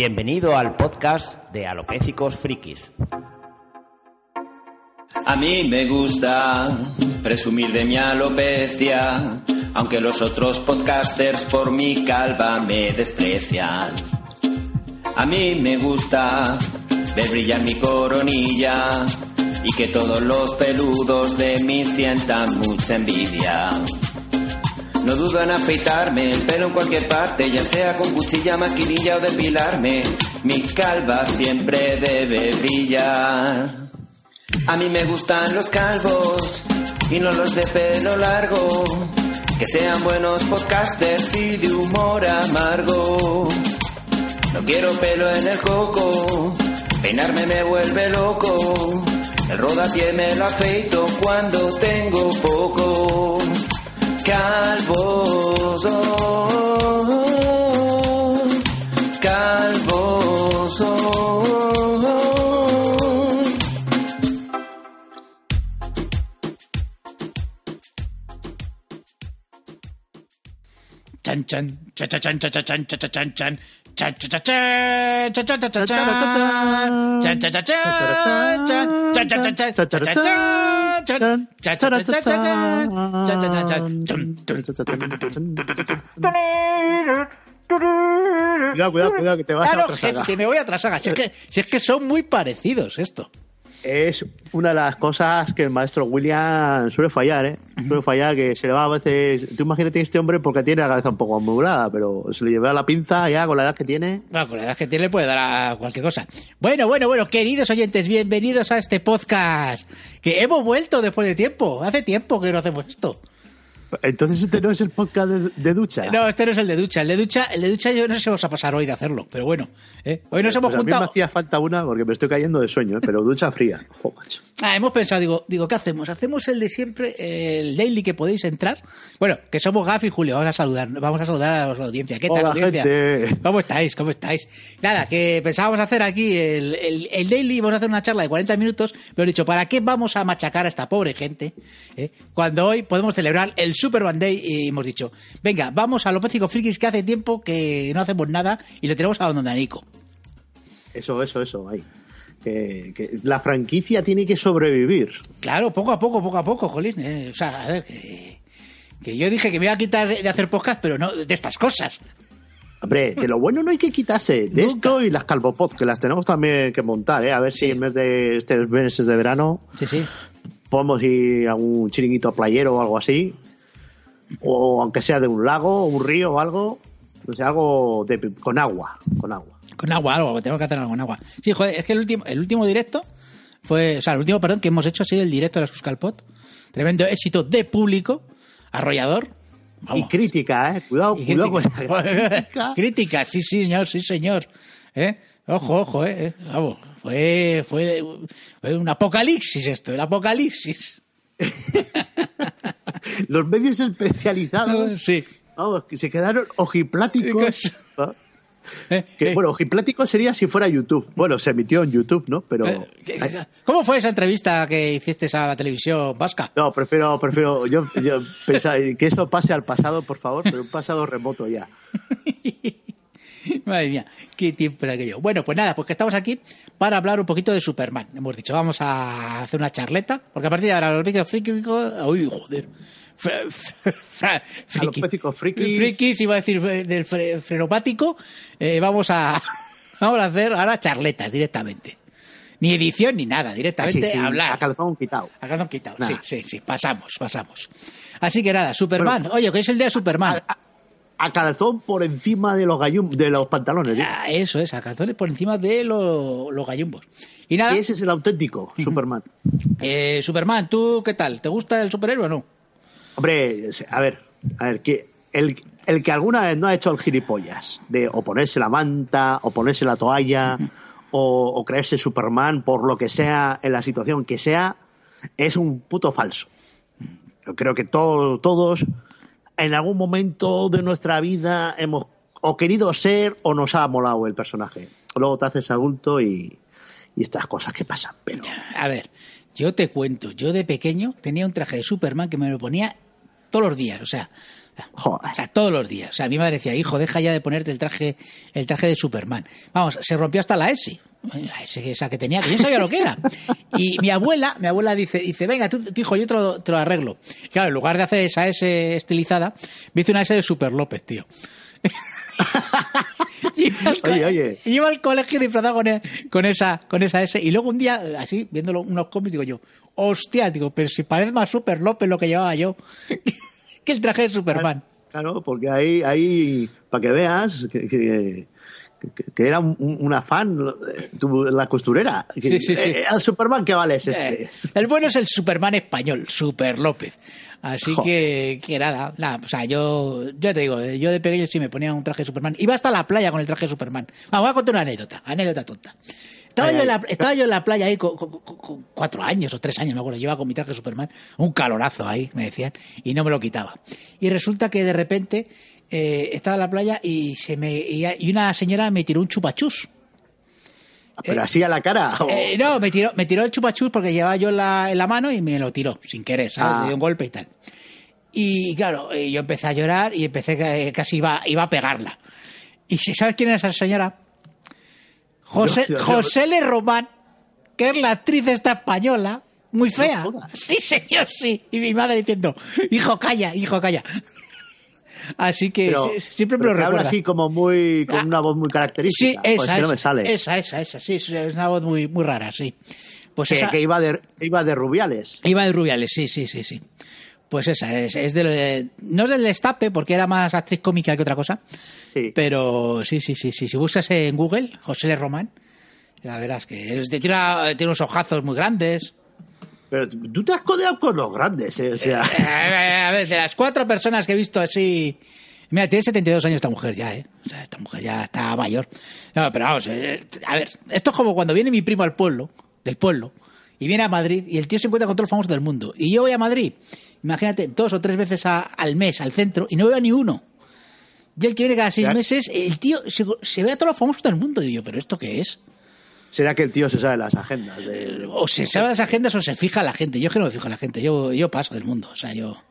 Bienvenido al podcast de Alopécicos Frikis. A mí me gusta presumir de mi alopecia, aunque los otros podcasters por mi calva me desprecian. A mí me gusta ver brillar mi coronilla y que todos los peludos de mí sientan mucha envidia. No dudo en afeitarme el pelo en cualquier parte, ya sea con cuchilla, maquinilla o depilarme. Mi calva siempre debe brillar. A mí me gustan los calvos y no los de pelo largo. Que sean buenos podcasters y de humor amargo. No quiero pelo en el coco, peinarme me vuelve loco. El rodapié me lo afeito cuando tengo poco. Calvos, oh, calvos, oh. Chan chan cha cha chan cha cha chan cha cha chan chan chan cha cha chan cha cha cha cha chan Cuidado, cuidado, cuidado, que te vas claro, a otra me voy a otra. Si es que, si es que son muy parecidos esto. Es una de las cosas que el maestro William suele fallar, ¿eh? Suele fallar que se le va a veces... Tú imagínate este hombre porque tiene la cabeza un poco amurada, pero se le lleva la pinza ya con la edad que tiene. Bueno, con la edad que tiene le puede dar a cualquier cosa. Bueno, bueno, bueno, queridos oyentes, bienvenidos a este podcast. Que hemos vuelto después de tiempo. Hace tiempo que no hacemos esto. Entonces este no es el podcast de, de ducha. No, este no es el de ducha. El de ducha, el de ducha yo no sé si vamos a pasar hoy de hacerlo, pero bueno. ¿eh? Hoy nos hemos Pues a mí me juntado. hacía falta una porque me estoy cayendo de sueño, ¿eh? pero ducha fría. Macho. Ah, hemos pensado, digo, digo, ¿qué hacemos? ¿Hacemos el de siempre, el daily que podéis entrar? Bueno, que somos Gaf y Julio, vamos a saludar, vamos a saludar a la audiencia. ¿Qué tal, Hola, audiencia? gente. ¿Cómo estáis? ¿Cómo estáis? Nada, que pensábamos hacer aquí el, el, el daily, vamos a hacer una charla de 40 minutos, pero he dicho, ¿para qué vamos a machacar a esta pobre gente? eh? Cuando hoy podemos celebrar el Superman Day y hemos dicho, venga, vamos a los Pécicos Frikis que hace tiempo que no hacemos nada y lo tenemos a Don Danico. Eso, eso, eso, ahí. Que, que la franquicia tiene que sobrevivir. Claro, poco a poco, poco a poco, Jolín. eh, o sea, a ver, que, que yo dije que me iba a quitar de, de hacer podcast, pero no de estas cosas. Hombre, de lo bueno no hay que quitarse. De Nunca. esto y las calvopod, que las tenemos también que montar, ¿eh? A ver si en vez de estos meses de verano Sí, sí. podemos ir a un chiringuito playero o algo así. O aunque sea de un lago o un río o algo. O sea, algo de, con agua. Con agua. Con agua, algo, tengo que hacer algo con agua. Sí, joder, es que el último, el último directo fue, o sea, el último, perdón, que hemos hecho ha sido el directo de la Suscalpot. Tremendo éxito de público, arrollador. Y crítica, ¿eh? Cuidado, Y cuidado con crítica. la crítica. Crítica, sí, sí, señor, sí, señor. ¿Eh? Ojo, ojo, eh. eh. Vamos, fue, fue, fue un apocalipsis esto, el apocalipsis. Los medios especializados. Sí. Vamos, que se quedaron ojipláticos. Eh, Que, eh, bueno, ojiplático sería si fuera YouTube. Bueno, se emitió en YouTube, ¿no? Pero. eh, ¿qué- ¿Cómo fue esa entrevista que hiciste a la televisión vasca? No, prefiero, prefiero. Yo, yo pensaba que eso pase al pasado, por favor, pero un pasado remoto ya. Madre mía, qué tiempo era aquello. Bueno, pues nada, pues que estamos aquí para hablar un poquito de Superman. Hemos dicho, vamos a hacer una charleta, porque a partir de ahora los vídeos frikis... Uy, joder. Fra- fra- fra- friki. Alopécicos frikis. Frikis, iba a decir eh, del fre- frenopático. Eh, vamos a vamos a hacer ahora charletas directamente. Ni edición ni nada, directamente Así, sí, hablar. a calzón quitado. A calzón quitado. Sí, Nada. sí, sí, pasamos, pasamos. Así que nada, Superman. Oye, que es el día de Superman. A, a calzón por encima de los gallum, de los pantalones. ¿eh? Ah, eso es, a calzones por encima de lo- los gallumbos. Y nada, Ese es el auténtico Superman. eh, Superman, ¿tú qué tal? ¿Te gusta el superhéroe o no? Hombre, a ver, a ver, que el, el que alguna vez no ha hecho el gilipollas de o ponerse la manta o ponerse la toalla o, o creerse Superman por lo que sea en la situación que sea es un puto falso. Yo creo que todo- todos en algún momento de nuestra vida hemos o querido ser o nos ha molado el personaje. Luego te haces adulto y, y estas cosas que pasan. Pero A ver, yo te cuento, yo de pequeño tenía un traje de Superman que me lo ponía todos los días, o sea, Joder. o sea, todos los días. O sea, mi madre decía, hijo, deja ya de ponerte el traje, el traje de Superman. Vamos, se rompió hasta la S. La S esa que tenía, que yo sabía lo que era. Y mi abuela, mi abuela dice, dice, venga, tú, hijo, yo te lo, te lo arreglo. Claro, en lugar de hacer esa S estilizada, me hice una S de Super López, tío. iba, al Oye, oye. iba al colegio disfrazado con, e- con esa con esa S y luego un día así viéndolo unos cómics digo yo hostia digo pero si parece más Super López lo que llevaba yo que el traje de Superman Claro, porque ahí, ahí para que veas que, que, que- que era un, un- una fan eh, tu- la costurera. Que, Sí, sí, sí. eh, al Superman, ¿qué vale es este? Eh, el bueno es el Superman español, Super López. Así que, que nada, nada, o sea, yo, yo te digo, eh, yo de pequeño sí me ponía un traje de Superman. Iba hasta la playa con el traje de Superman. Vamos, voy a contar una anécdota, anécdota tonta. Estaba, Ay, yo, en la, estaba yo en la playa ahí con, con- con- con cuatro años o tres años, me acuerdo. Yo iba con mi traje Superman, un calorazo ahí, me decían, y no me lo quitaba. Y resulta que de repente eh, estaba en la playa y se me y, una señora me tiró un chupachús. Pero así a la cara. o- Eh, no, me tiró, me tiró el chupachus porque llevaba yo en la, en la mano y me lo tiró, sin querer, ¿sabes? Ah. Le dio un golpe y tal. Y claro, eh, yo empecé a llorar y empecé que casi iba, iba a pegarla. ¿Y si sabes quién es esa señora? José, Yo- yo- José Le Román, que es la actriz esta española, muy fea. sí, señor, sí. Y mi madre diciendo, hijo, calla, hijo, calla. Así que pero- sí, siempre me pero lo que habla recuerda. así como muy. con Ah. una voz muy Sí, característica. Pues esa, que no me sale. esa, esa, esa, sí, es una voz muy, muy rara, sí. Pues que, esa, que iba, de, iba de Rubiales. iba de Rubiales, sí, sí, sí, sí. Pues esa, es, es del, no es del destape, porque era más actriz cómica que otra cosa, Sí. pero sí, sí, sí, sí. Si buscas en Google, José L. Román, ya verás que es- tiene, una- tiene unos ojazos muy grandes. Pero tú te has codeado con los grandes, ¿eh? O sea. Eh, A ver, de las cuatro personas que he visto así... Mira, tiene 72 años esta mujer ya, ¿eh? O sea, esta mujer ya está mayor. No, pero vamos, eh, a ver, esto es como cuando viene mi primo al pueblo, del pueblo, y viene a Madrid y el tío se encuentra con todos los famosos del mundo. Y yo voy a Madrid, imagínate, dos o tres veces a- al mes al centro y no veo a ni uno. Y el que viene cada seis meses, el tío se, se ve a todos los famosos del mundo. Y yo, ¿pero esto qué es? Será que el tío se sabe las agendas. de- O se sabe las agendas o se fija la gente. Yo es que no me fijo en la gente, yo, yo paso del mundo. O sea, yo,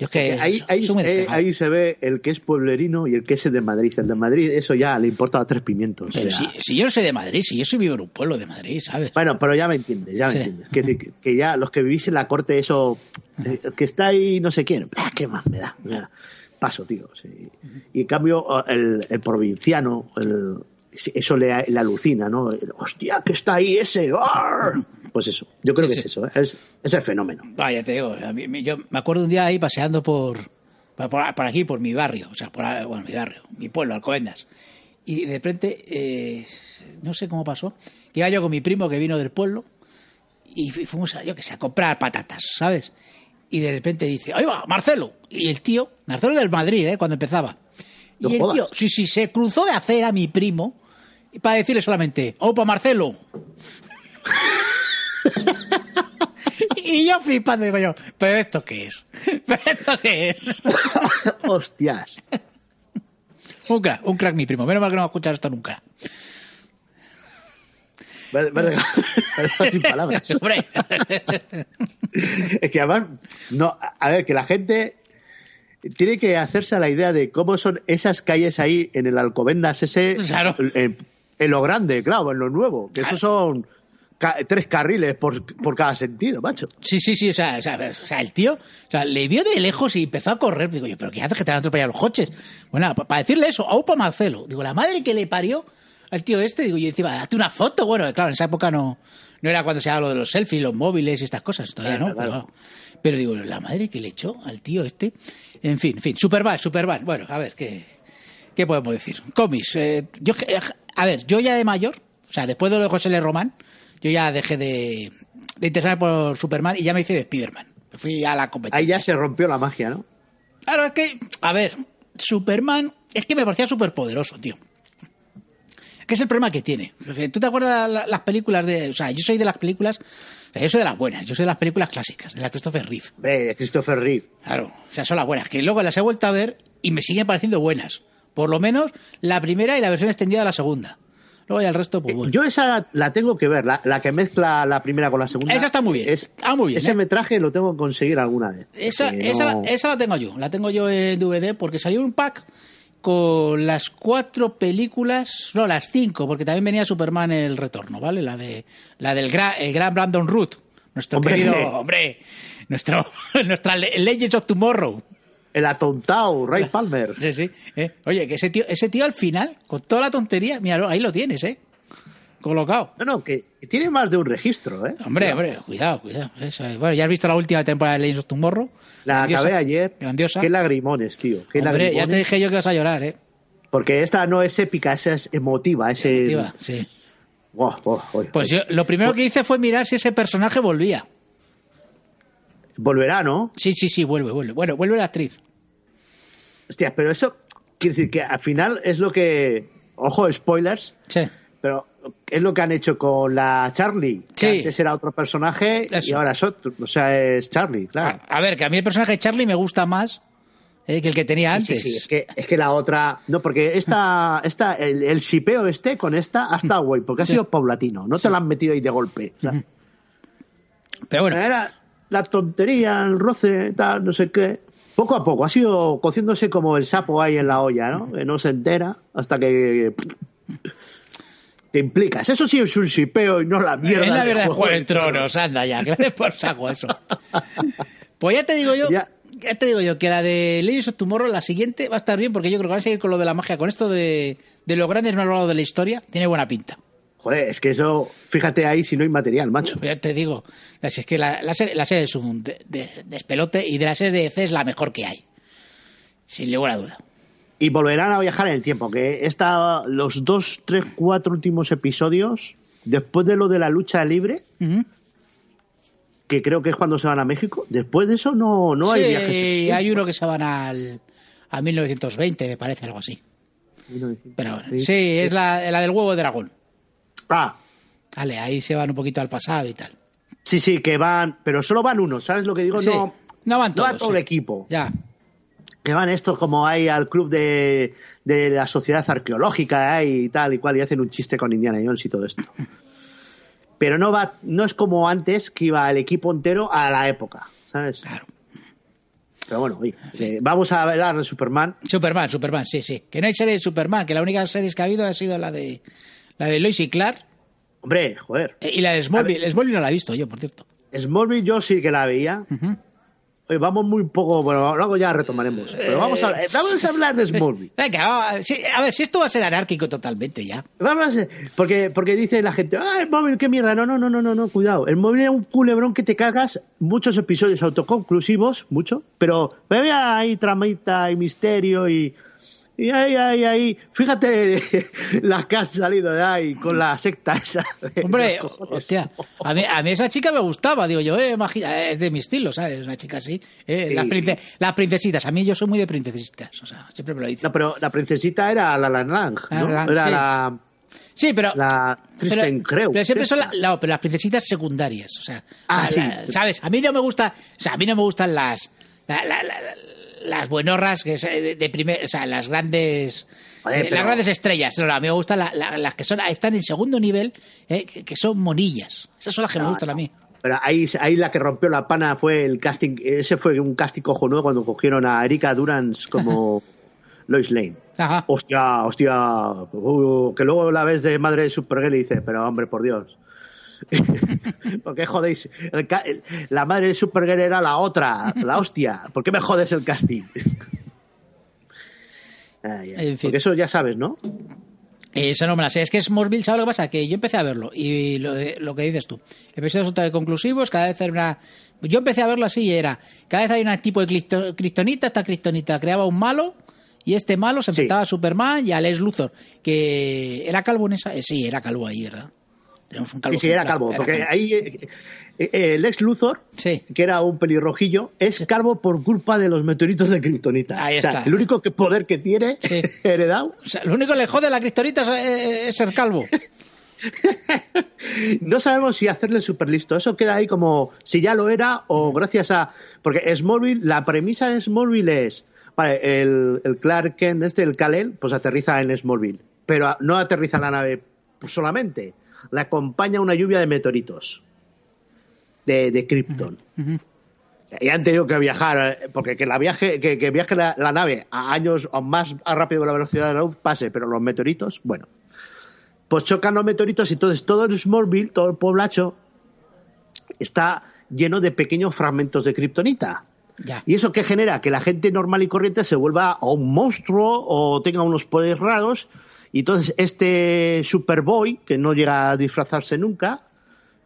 yo es que... Ahí, eh, ahí se ve el que es pueblerino y el que es el de Madrid. El de Madrid, eso ya le importa a tres pimientos. o Pero sea. si, si yo no soy de Madrid, si yo soy vivo en un pueblo de Madrid, ¿sabes? Bueno, pero ya me entiendes, ya me Sí. entiendes. Que, que, que ya los que vivís en la corte, eso, eh, que está ahí no sé quién, ah, ¿qué más me da? Me da. Paso, tío. sí. Y en cambio, el, el provinciano, el- eso le, le alucina, ¿no? El, Hostia, que está ahí ese. ¡ar! Pues eso, yo creo que es eso, ¿eh? es, es el fenómeno. Vaya, te digo, yo me acuerdo un día ahí paseando por, por, por aquí, por mi barrio, o sea, por, bueno, mi barrio, mi pueblo, Alcobendas. Y de repente, eh, no sé cómo pasó, que iba yo con mi primo que vino del pueblo y fu- fuimos a, yo que sé, a comprar patatas, ¿sabes? Y de repente dice, ¡ahí va, Marcelo! Y el tío, Marcelo del Madrid, ¿eh? Cuando empezaba. No y el jodas. tío, sí, sí, se cruzó de acera a mi primo para decirle solamente, ¡Opa, Marcelo! Y yo flipando, digo yo, ¿pero esto qué es? ¿Pero esto qué es? Hostias. Un crack, un crack mi primo. Menos mal que no va a escuchar esto nunca. Me, has dejado- sin palabras. Es que además, no, a ver, que la gente tiene que hacerse a la idea de cómo son esas calles ahí en el Alcobendas ese, Claro. en, en lo grande, claro, en lo nuevo, que esos son ca- tres carriles por, por cada sentido, macho. Sí, sí, sí, o sea, o sea, o sea, el tío, o sea, le vio de lejos y empezó a correr. Digo yo, ¿pero qué haces que te van a atropellar los coches? Bueno, para decirle eso, aupa Marcelo. Digo, la madre que le parió al tío este, digo yo, encima, hazte una foto. Bueno, claro, en esa época no, no era cuando se daba lo de los selfies, los móviles y estas cosas, todavía Claro, no. claro. Pero, pero digo, la madre que le echó al tío este. En fin, en fin, Superman, Superman. Bueno, a ver, ¿qué, qué podemos decir? Cómics. eh, yo, eh, a ver, yo ya de mayor, o sea, después de lo de José L. Román, yo ya dejé de, de interesarme por Superman y ya me hice de Spiderman. Fui a la competencia. Ahí ya se rompió la magia, ¿no? Claro, es que, a ver, Superman es que me parecía súper poderoso, tío. ¿Qué es el problema que tiene? Porque ¿Tú te acuerdas la- las películas de... O sea, yo soy de las películas... o sea, yo soy de las buenas, yo soy de las películas clásicas, de la Christopher Reeve. Hombre, de Christopher Reeve. Claro, o sea, son las buenas, que luego las he vuelto a ver y me siguen pareciendo buenas. Por lo menos la primera y la versión extendida de la segunda. Luego ya el resto, pues bueno. Yo esa la tengo que ver, la, la que mezcla la primera con la segunda. Esa está muy bien, Es, está muy bien, Ese ¿eh? metraje lo tengo que conseguir alguna vez. Esa, esa, no- esa la tengo yo, la tengo yo en DVD porque salió un pack con las cuatro películas, no, las cinco, porque también venía Superman el retorno, ¿vale? La de la del gran, el gran Brandon Root, nuestro Hombre. querido, hombre, nuestro, nuestra Le- Legends of Tomorrow. El atontado, Ray Palmer. Sí, sí. ¿eh? Oye, que ese tío, ese tío al final, con toda la tontería, mira, ahí lo tienes, ¿eh? Colocado. No, no, que tiene más de un registro, ¿eh? Hombre, hombre, cuidado, cuidado. Eso es. Bueno, ya has visto la última temporada de Legends of Tomorrow. La Grandiosa, acabé ayer. Grandiosa. Qué lagrimones, tío. Qué Hombre, ya te dije yo que vas a llorar, ¿eh? Porque esta no es épica, esa es emotiva. Ese... Emotiva, sí. Buah. Pues yo lo primero que hice fue mirar si ese personaje volvía. Volverá, ¿no? Sí, sí, sí, vuelve, vuelve. Bueno, vuelve la actriz. Hostia, pero eso quiere decir que al final es lo que. Ojo, spoilers. Sí. Pero es lo que han hecho con la Charlie. Que Sí. antes era otro personaje y ahora es otro. O sea, es Charlie, claro. A, a ver, que a mí el personaje de Charlie me gusta más eh, que el que tenía Sí, antes. sí, sí, es que, es que la otra. No, porque esta, esta el, el shipeo este con esta ha estado guay, porque ha sido paulatino. No te la han metido ahí de golpe. O sea, Pero bueno, Era la tontería, el roce, tal, no sé qué. Poco a poco, ha sido cociéndose como el sapo ahí en la olla, ¿no? Que no se entera hasta que te implicas. Eso sí es un shipeo y no la mierda. es la de verdad de Juego de Tronos, anda ya, que le por saco eso. Pues ya te digo yo, ya. Ya. te digo yo, que la de Legends of Tomorrow, la siguiente, va a estar bien, porque yo creo que van a seguir con lo de la magia, con esto de, de los grandes malvados de la historia, tiene buena pinta. Joder, es que eso, fíjate ahí si no hay material, macho. Ya te digo, es que la, la serie, la serie es un de- de- despelote y de las series de DC es la mejor que hay. Sin ninguna duda. Y volverán a viajar en el tiempo, que esta, los dos, tres, cuatro últimos episodios, después de lo de la lucha libre, que creo que es cuando se van a México, después de eso no, no hay Sí, viajes. tiempo. hay uno que se van al, a 1920, me parece, algo así. Pero bueno, sí, es la, la del huevo de dragón. Ah, Vale, ahí se van un poquito al pasado y tal. sí, sí, que van, pero solo van uno, ¿sabes lo que digo? Sí, No, no van no todos. va todo sí. el equipo. Ya. Que van estos como hay al club de, de la sociedad arqueológica y tal y cual, y hacen un chiste con Indiana Jones y todo esto. Pero no va, no es como antes que iba el equipo entero a la época, ¿sabes? Claro. Pero bueno, oye, eh, vamos a hablar de Superman. Superman, Superman, sí, sí. Que no hay serie de Superman, que la única serie que ha habido ha sido la de la de Lois y Clark Hombre, joder. eh, y la de Smallville. Smallville no la he visto yo, por cierto. Smallville yo sí que la veía. Oye, vamos muy poco, bueno, luego ya retomaremos. Pero vamos a, eh, vamos a hablar de Smallville. Venga, sí, a ver, si esto va a ser anárquico totalmente ya. Vamos a- porque, porque dice la gente, ah, el móvil, qué mierda. No, no, no, no, no, no, cuidado. El móvil era un culebrón que te cagas, muchos episodios autoconclusivos, mucho, pero había ahí tramita y misterio y. Y ahí, ahí, ahí. Fíjate la que ha salido de ahí con la secta esa. Hombre, hostia, a mí, a mí esa chica me gustaba, digo yo, eh, imagina, es de mi estilo, ¿sabes? Una chica así. eh, Sí, las, prince- sí. las princesitas, a mí yo soy muy de princesitas, o sea, siempre me lo dicen. No, pero la princesita era la Lan Lang, ¿no? La Lang, era sí. la, Sí, pero... la Kristen Kreu. pero siempre son la- pero las princesitas secundarias, o sea, Ah, sí. ¿sabes? A mí no me gusta, o sea, a mí no me gustan las la- la- la- las buenorras que es, eh, de, de primer, o sea, las grandes Joder, eh, pero- las grandes estrellas, no, a mí me gustan la- la- las que son están en segundo nivel, eh, que, que son monillas. Esas son las que me No, gustan a mí. Pero ahí, ahí la que rompió la pana fue el casting. Ese fue un casting cojonudo cuando cogieron a Erika Durans como Lois Lane. Ajá. Hostia, hostia. uh, que luego la ves de madre de Supergirl y dice, pero hombre, por Dios. ¿Por qué jodéis? El ca- el- la madre de Supergirl era la otra, la hostia. ¿Por qué me jodes el casting? En fin. Porque eso ya sabes, ¿no? Eso no me la sé. Es que Smallville, ¿sabes lo que pasa? Que yo empecé a verlo y lo, que dices tú. Episodios totalmente conclusivos, cada vez era una... Yo empecé a verlo así y era... Cada vez hay un tipo de kriptonita, esta kriptonita creaba un malo y este malo se Sí. enfrentaba a Superman y a Les Luthor, que era calvo en esa... eh, sí, era calvo ahí, ¿verdad? Tenemos un calvo. Sí, sí, era calvo. Era Porque calvo. ahí eh, eh, el ex Luthor, Sí. que era un pelirrojillo, es calvo por culpa de los meteoritos de Kryptonita. Ahí o sea, está. el único que poder que tiene Sí. heredado. O sea, lo único que le jode a la cristonita es, eh, es ser calvo. No sabemos si hacerle súper listo. Eso queda ahí como si ya lo era o gracias a. Porque Smallville, la premisa de Smallville es. Vale, el, el Clark Kent, este, el Kal-El, pues aterriza en Smallville. Pero no aterriza la nave solamente. Le acompaña una lluvia de meteoritos. De, de Krypton. Ujú. Y han tenido que viajar, porque que la viaje, que, que viaje la, la nave a años o más rápido que la velocidad de la luz pase, pero los meteoritos, bueno. Pues chocan los meteoritos y entonces todo el Smallville, todo el poblacho, está lleno de pequeños fragmentos de kriptonita. Ya. ¿Y eso qué genera? Que la gente normal y corriente se vuelva o un monstruo o tenga unos poderes raros. Y entonces este Superboy, que no llega a disfrazarse nunca,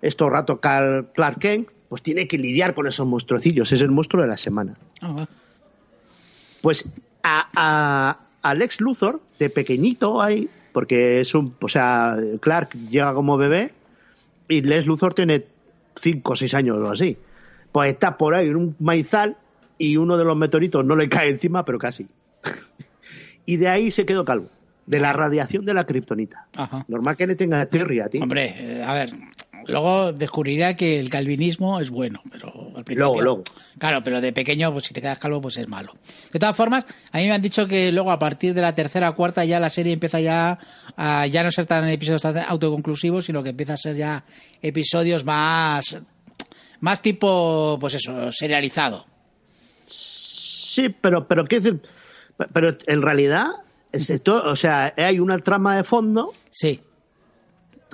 esto rato Clark Kent, pues tiene que lidiar con esos monstruocillos. Es el monstruo de la semana. Ah. Pues a, a, a Lex Luthor, de pequeñito ahí, porque es un. O sea, Clark llega como bebé y Lex Luthor tiene 5 o 6 años o así. Pues está por ahí en un maizal y uno de los meteoritos no le cae encima, pero casi. y de ahí se quedó calvo. De la radiación de la kriptonita. Ajá. Normal que le tenga tirria, tío. Hombre, eh, a ver, luego descubrirá que el calvinismo es bueno, pero al principio... Luego, luego. Claro, pero de pequeño, pues si te quedas calvo, pues es malo. De todas formas, a mí me han dicho que luego a partir de la tercera o cuarta ya la serie empieza ya a ya no ser tan episodios tan autoconclusivos, sino que empieza a ser ya episodios más más tipo, pues eso, serializado. Sí, pero, pero ¿qué decir? Pero en realidad, esto- o sea, hay una trama de fondo Sí,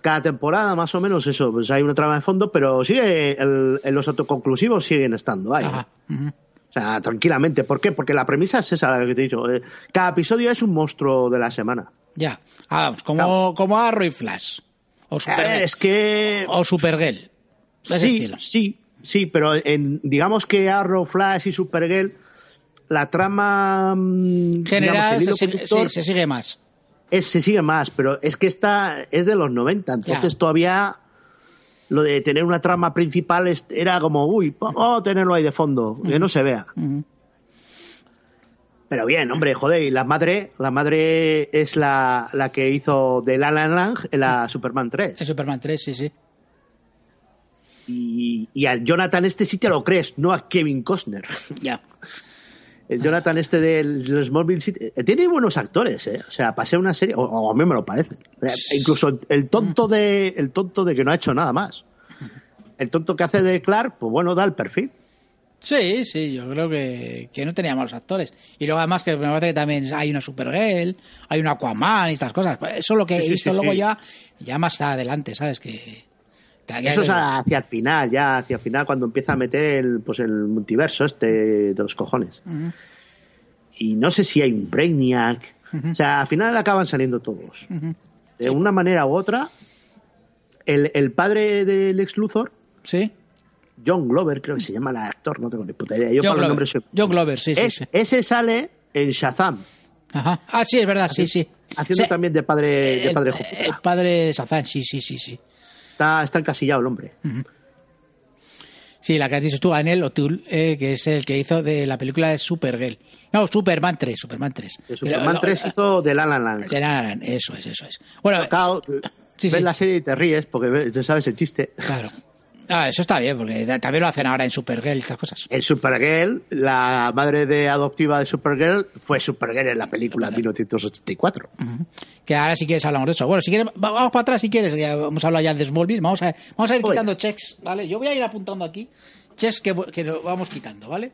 cada temporada más o menos eso, pues hay una trama de fondo, pero sigue el- los autoconclusivos siguen estando ahí. ajá. O sea, tranquilamente. ¿Por qué? Porque la premisa es esa la que te he dicho. eh, Cada episodio es un monstruo de la semana. Ya. Ah, vamos, como, Claro. como Arrow y Flash. O Supergirl. Eh, es que O Supergirl. Sí, sí, sí, pero en, digamos que Arrow, Flash y Supergirl, la trama mm, General digamos, se, sigue más. es- se sigue más, pero es que esta es de los 90, entonces Ya. todavía lo de tener una trama principal era como, uy, vamos a tenerlo ahí de fondo, que no se vea. Pero bien, hombre, joder, y la madre, la madre es la, la que hizo de La La Lang en la Superman 3. Es Superman 3, sí, sí. Y, y al Jonathan este sí te lo crees, no a Kevin Costner. Ya. El Jonathan este del, Smallville City, eh, tiene buenos actores, ¿eh? O sea, pasé una serie, o, o a mí me lo parece. Sea, incluso el tonto de, el tonto de que no ha hecho nada más. El tonto que hace de Clark, pues bueno, da el perfil. Sí, sí, yo creo que, que no tenía malos actores. Y luego además que me parece que también hay una Supergirl, hay una Aquaman y estas cosas. Eso es lo que Sí, he visto sí, luego ya, ya más adelante, ¿sabes? Que- Eso es hacia el final, ya hacia el final, cuando empieza a meter el, pues el multiverso este de los cojones. Y no sé si hay un Brainiac. O sea, al final acaban saliendo todos. De una manera u otra, el, el padre del ex Luthor, Sí. John Glover, creo que se llama el actor, no tengo ni puta idea. Yo John para los Glover. nombres soy- John Glover, sí, sí, Es- sí. Ese sale en Shazam, Ajá. Ah, sí, es verdad, sí, sí. haciendo Sí. también de padre, de El- padre el, Júpiter. padre de Sazán, sí, sí, sí, sí. Está, está encasillado el hombre. Sí, la que has dicho tú, Anel O'Toole, eh, que es el que hizo de la película de Supergirl. No, Superman 3, Superman 3. De Superman Pero, 3 no, hizo de La La Land. de La La Land, eso es, eso es. Bueno, Sí, ves sí. la serie y te ríes porque ves- ya sabes el chiste. claro. Ah, eso está bien, porque también lo hacen ahora en Supergirl y estas cosas. En Supergirl, la madre de adoptiva de Supergirl fue Supergirl en la película de 1984. Que ahora si quieres hablamos de eso. Bueno, si quieres, va- vamos para atrás si quieres. Ya hemos hablado ya de Smallville. Vamos a, vamos a ir Oye. quitando checks, ¿vale? Yo voy a ir apuntando aquí checks que, que vamos quitando, ¿vale?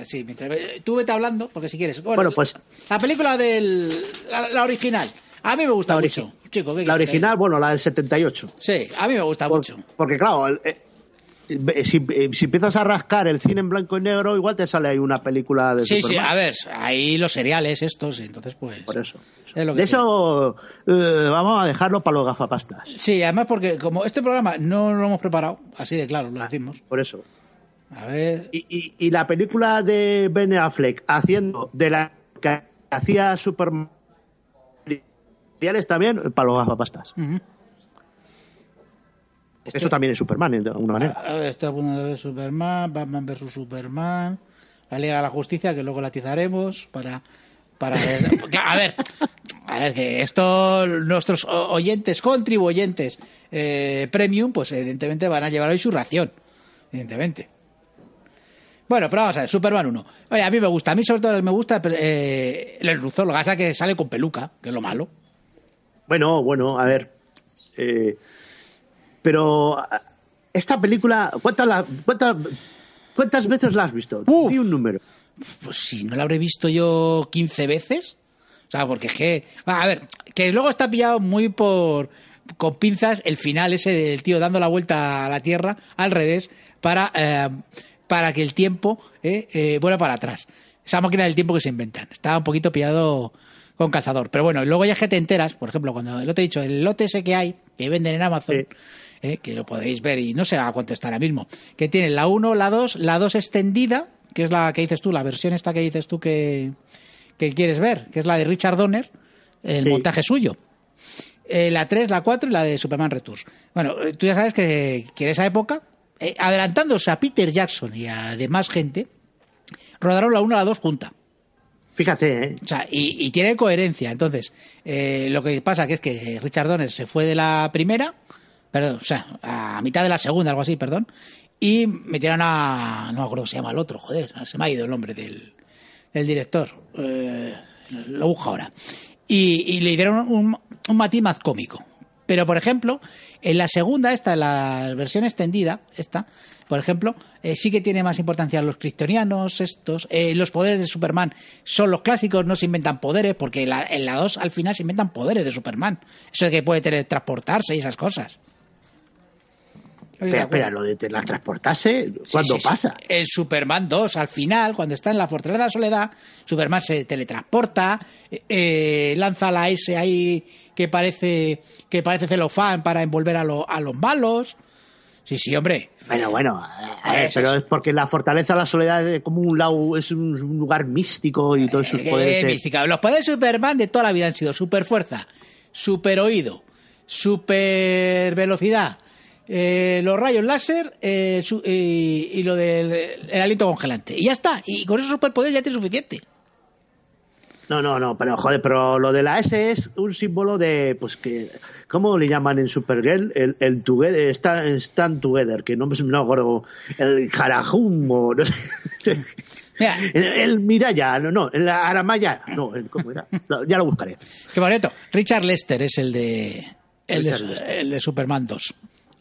Así, mientras, tú vete hablando, porque si quieres. Bueno, pues- La película del. La, la original. A mí me gusta La, mucho. Chico, ¿qué la original, bueno, la del 78. Sí, a mí me gusta Por- mucho. porque claro, el- eh, si, eh, si empiezas a rascar el cine en blanco y negro, igual te sale ahí una película de Sí, sí, Superman. a ver, ahí los cereales estos, entonces pues. Por eso. Es lo que De eso eh, vamos a dejarlo para los gafapastas. Sí, además porque como este programa no lo hemos preparado, así de claro, lo decimos. Por eso. A ver. Y, y- y la película de Ben Affleck haciendo de la que hacía Superman reales también para los gafapastas. Ujú. Eso también es Superman, de alguna manera. A ver, estoy a punto de ver Superman, Batman vs Superman, la Liga de la Justicia, que luego la atizaremos para... para a ver, a ver, que esto, nuestros oyentes, contribuyentes eh, premium, pues evidentemente van a llevar hoy su ración, evidentemente. Bueno, pero vamos a ver, Superman 1. Oye, a mí me gusta, a mí sobre todo me gusta eh, el Luthor, lo que pasa es que sale con peluca, que es lo malo. Bueno, bueno, a ver. eh, pero ah, esta película, ¿cuántas, la- cuántas, cuántas veces la has visto? Uf. Di un número. Pues si no la habré visto yo 15 veces. O sea, porque es que. A ver, que luego está pillado muy por. con pinzas el final ese del tío dando la vuelta a la tierra al revés para. eh, para que el tiempo eh, eh, vuelva para atrás. Esa máquina del tiempo que se inventan. Está un poquito pillado con calzador. Pero bueno, y luego ya es que te enteras, por ejemplo, cuando lo te he dicho, el lote ese que hay, que venden en Amazon, Sí. eh, que lo podéis ver y no sé a cuánto está ahora mismo, que tiene la 1, la 2, la 2 extendida, que es la que dices tú, la versión esta que dices tú que, que quieres ver, que es la de Richard Donner, el Sí. montaje suyo. Eh, la 3, la 4 y la de Superman Returns. Bueno, eh, tú ya sabes que, que en esa época, eh, adelantándose a Peter Jackson y a demás gente, rodaron la 1 y la 2 junta. Fíjate, ¿eh? O sea, y, tiene coherencia. Entonces, eh, lo que pasa que es que Richard Donner se fue de la primera, perdón, o sea, a mitad de la segunda, algo así, perdón, y metieron a. No me acuerdo cómo se llama el otro, joder, se me ha ido el nombre del, del director. Eh, lo busco ahora. Y, y le dieron un, un matiz más cómico. Pero, por ejemplo, en la segunda, esta, la versión extendida, esta, por ejemplo, eh, sí que tiene más importancia los kryptonianos, estos. eh, los poderes de Superman son los clásicos, no se inventan poderes, porque la- en la 2 al final se inventan poderes de Superman. Eso de que puede teletransportarse y esas cosas. Espera, espera, lo de teletransportarse, Sí, ¿cuándo sí, sí. pasa? En Superman 2, al final, cuando está en la Fortaleza de la Soledad, Superman se teletransporta, eh, eh, lanza la S ahí que parece que parece celofán para envolver a, lo- a los malos. Sí, sí, hombre. Bueno, bueno, a ver, Eso pero es. porque la fortaleza de la soledad es como un lado, es un, lugar místico y todos sus Eh, poderes. se- mística. Los poderes de Superman de toda la vida han sido super fuerza, super oído, super velocidad, eh, los rayos láser eh, su- y, y lo del el aliento congelante. Y ya está. Y con esos superpoderes ya tiene suficiente. No, no, no, pero joder, pero lo de la S es un símbolo de, pues que, ¿cómo le llaman en Supergirl? El, el together, stand, stand together, que no me, no acuerdo, el Jarajum o no sé. Mira, El, el Miraya, no, no, el Aramaya, no, el- ¿cómo era? No, ya lo buscaré. Qué bonito. Richard Lester es el de el, de, el de Superman 2.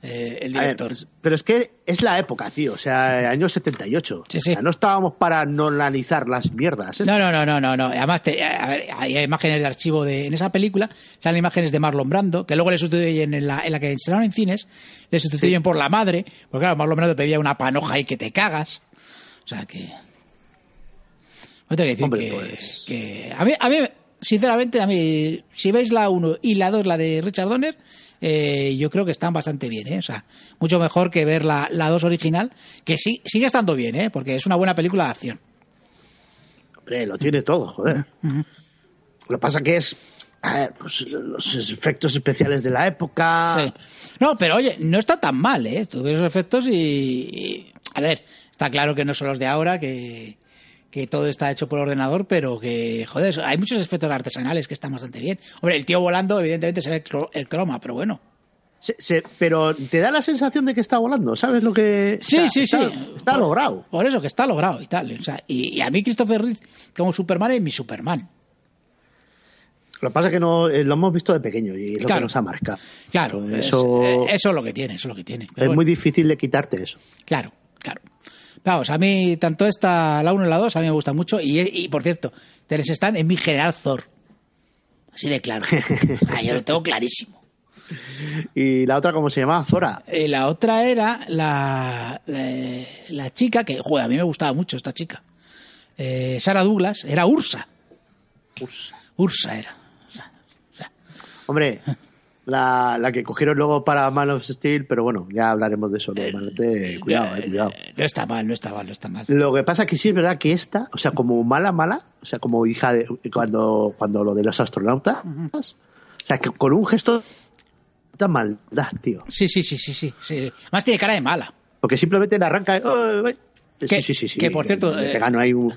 Eh, el ver, director. pero es que es la época, tío, o sea, años 78. Sí, O sí. sea, no estábamos para nolanizar las mierdas. ¿eh? No, no, no, no, no, no. Además, te- a ver, hay imágenes de archivo de en esa película, salen imágenes de Marlon Brando, que luego le sustituyen en la, en la que estrenaron en cines, le sustituyen por la madre, porque claro, Marlon Brando pedía una panoja y que te cagas. O sea que. No tengo que decir Hombre, que, pues. que- A mí, a mí, sinceramente, a mí, si veis la 1 y la 2, la de Richard Donner, eh, yo creo que están bastante bien, ¿eh? O sea, mucho mejor que ver la, la 2 original, que sí, sigue estando bien, ¿eh? Porque es una buena película de acción. Hombre, lo tiene todo, joder. Lo que pasa que es a ver, pues, los efectos especiales de la época. Sí. No, pero oye, no está tan mal, ¿eh? Los efectos y, y- A ver, está claro que no son los de ahora, que, que todo está hecho por ordenador, pero que, joder, hay muchos efectos artesanales que están bastante bien. Hombre, el tío volando, evidentemente se ve el cro- el croma, pero bueno. Se- se- pero te da la sensación de que está volando, ¿sabes lo que...? Sí, está- sí, está- sí. Está Por- logrado. Por eso, que está logrado y tal. O sea, y, y a mí Christopher Reeve como Superman es mi Superman. Lo que pasa es que no, eh, lo hemos visto de pequeño y es lo que nos ha marcado. Claro, es- Eso- eh, eso es lo que tiene, eso es lo que tiene. Es muy difícil de quitarte eso. Claro, claro. Vamos, a mí tanto esta, la 1 y la 2, a mí me gusta mucho. Y, y por cierto, Teres Stan es mi general Thor. Así de claro. O sea, yo lo tengo clarísimo. Y la otra, ¿cómo se llamaba? Zora. Eh, la otra era la, la, la chica, que, joder, a mí me gustaba mucho esta chica. Eh, Sara Douglas, era Ursa. Ursa. Ursa era. O sea, o sea, Hombre, la, la que cogieron luego para Man of Steel, pero bueno, ya hablaremos de eso. normalmente. cuidado, eh, cuidado. No está mal, no está mal, no está mal. Lo que pasa que sí es verdad que esta, o sea, como mala, mala, o sea, como hija de cuando, cuando lo de los astronautas, o sea, que con un gesto puta maldad, tío. Sí, sí, sí, sí, sí. sí. Más tiene cara de mala. Porque simplemente le arranca. oh, oh, sí, sí, sí, sí. que, por cierto, Le eh, pegan ahí un.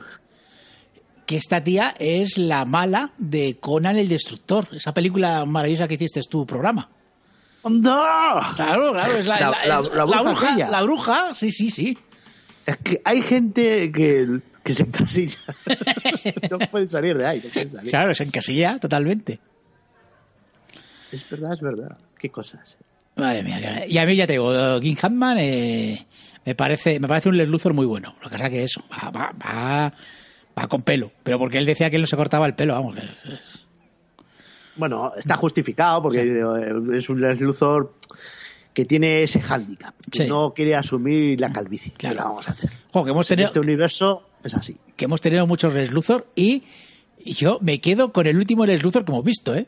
Que esta tía es la mala de Conan el Destructor, esa película maravillosa que hiciste es tu programa. ¡Onda! Claro, claro, es la, La- la- la- la bruja. La bruja, sí, sí, sí. Es que hay gente que, que se encasilla. no puede salir de ahí, no puede salir. Claro, se encasilla totalmente. Es verdad, es verdad. Qué cosas. Madre mía. Y a mí ya te digo, King Hatman eh, me parece me parece un Les Luthor muy bueno. Lo que pasa que eso, va, va, va, va con pelo. Pero porque él decía que él no se cortaba el pelo, vamos. Bueno, está justificado porque es un Les Luthor que tiene ese hándicap, que Sí. no quiere asumir la calvicie. ¿Qué Claro. le vamos a hacer? Jo, que hemos En tenido, este universo es así. que hemos tenido muchos Les Luthor y yo me quedo con el último Les Luthor que hemos visto, ¿eh?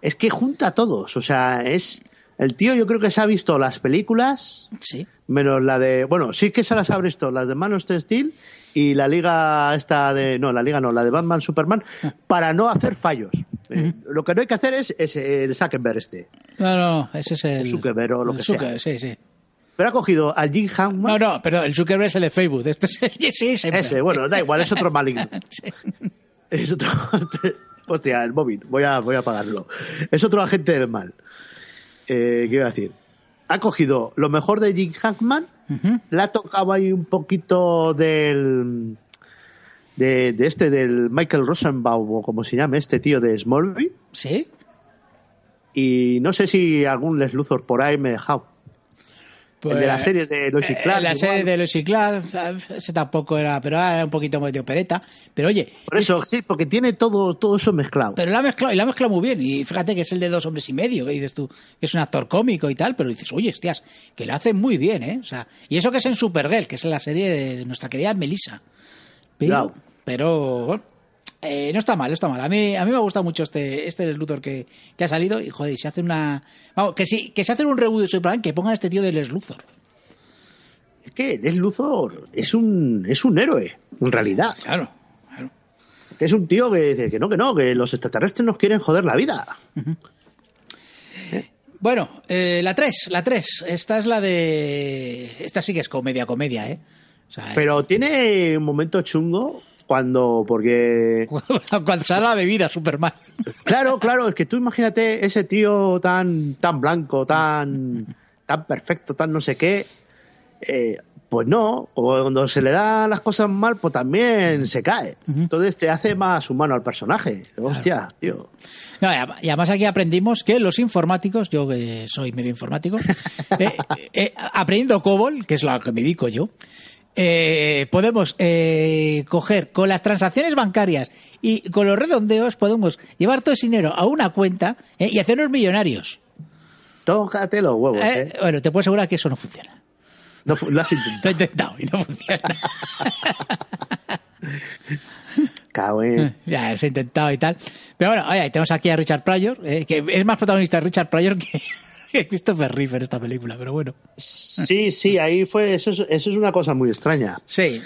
Es que junta a todos, o sea, es... El tío yo creo que se ha visto las películas, Sí. menos la de... Bueno, sí que se las ha visto, las de Man of Steel y la liga esta de... No, la liga no, la de Batman Superman, para no hacer fallos. Eh, Lo que no hay que hacer es, es el Zuckerberg este. No, no, ese es el. El Zuckerberg o lo el que sea. Zucker, Sí, sí. Pero ha cogido al Jim Hackman, No, no, perdón, el Zuckerberg es el de Facebook. Este es el, sí, ese, bueno, da igual, es otro maligno. Sí. Es otro. Hostia, el móvil, voy a, voy a apagarlo. Es otro agente del mal. Eh, ¿Qué iba a decir? Ha cogido lo mejor de Jim Hackman, Ujú. le ha tocado ahí un poquito del. De, de este, del Michael Rosenbaum, o como se llame, este tío de Smallville. Sí. Y no sé si algún Les Luthor por ahí me he dejado. Pues, el de las series de y eh, Clark. La igual. serie de Clark, eh, ese tampoco era, pero era un poquito medio opereta. Pero oye, Por eso, sí, porque tiene todo, todo eso mezclado. pero la ha mezclado, y la ha mezclado muy bien. Y fíjate que es el de dos hombres y medio, que dices tú, que es un actor cómico y tal, pero dices, oye, hostias, que lo hace muy bien, ¿eh? O sea, y eso que es en Supergirl, que es en la serie de, de nuestra querida Melissa. Pero, Cuidado. pero bueno, eh, no está mal, no está mal. A mí, a mí me ha gustado mucho este, este Luthor que, que ha salido y, joder, se hace una... Vamos, que si, que se hace un reboot de Superman, que pongan a este tío de Les Luthor. Es que Les Luthor es un, es un héroe, en realidad. Claro, claro. Que es un tío que dice que no, que no, que los extraterrestres nos quieren joder la vida. Bueno, eh, la 3, la 3. Esta es la de... Esta sí que es comedia, comedia, ¿eh? O sea, Pero tiene un momento chungo cuando, porque, cuando sale la bebida, Superman. claro, claro, es que tú imagínate ese tío tan, tan blanco, tan, tan perfecto, tan no sé qué, eh, pues no, cuando se le dan las cosas mal, pues también se cae. Entonces te hace más humano al personaje. Hostia, tío. No, y adem- y además aquí aprendimos que los informáticos, yo que soy medio informático, eh, eh, aprendiendo COBOL, que es lo que me dedico yo, eh, podemos eh, coger con las transacciones bancarias y con los redondeos podemos llevar todo ese dinero a una cuenta eh, y hacernos millonarios. Tócate los huevos, Eh, ¿eh? Bueno, te puedo asegurar que eso no funciona. No, lo has Lo intentado. he intentado y no funciona. Cago en- ya, lo he intentado y tal. Pero bueno, oye, tenemos aquí a Richard Pryor, que es más protagonista Richard Pryor que, que Christopher Reeve en esta película, pero bueno. Sí, sí, ahí fue. Eso es, eso es una cosa muy extraña. Sí.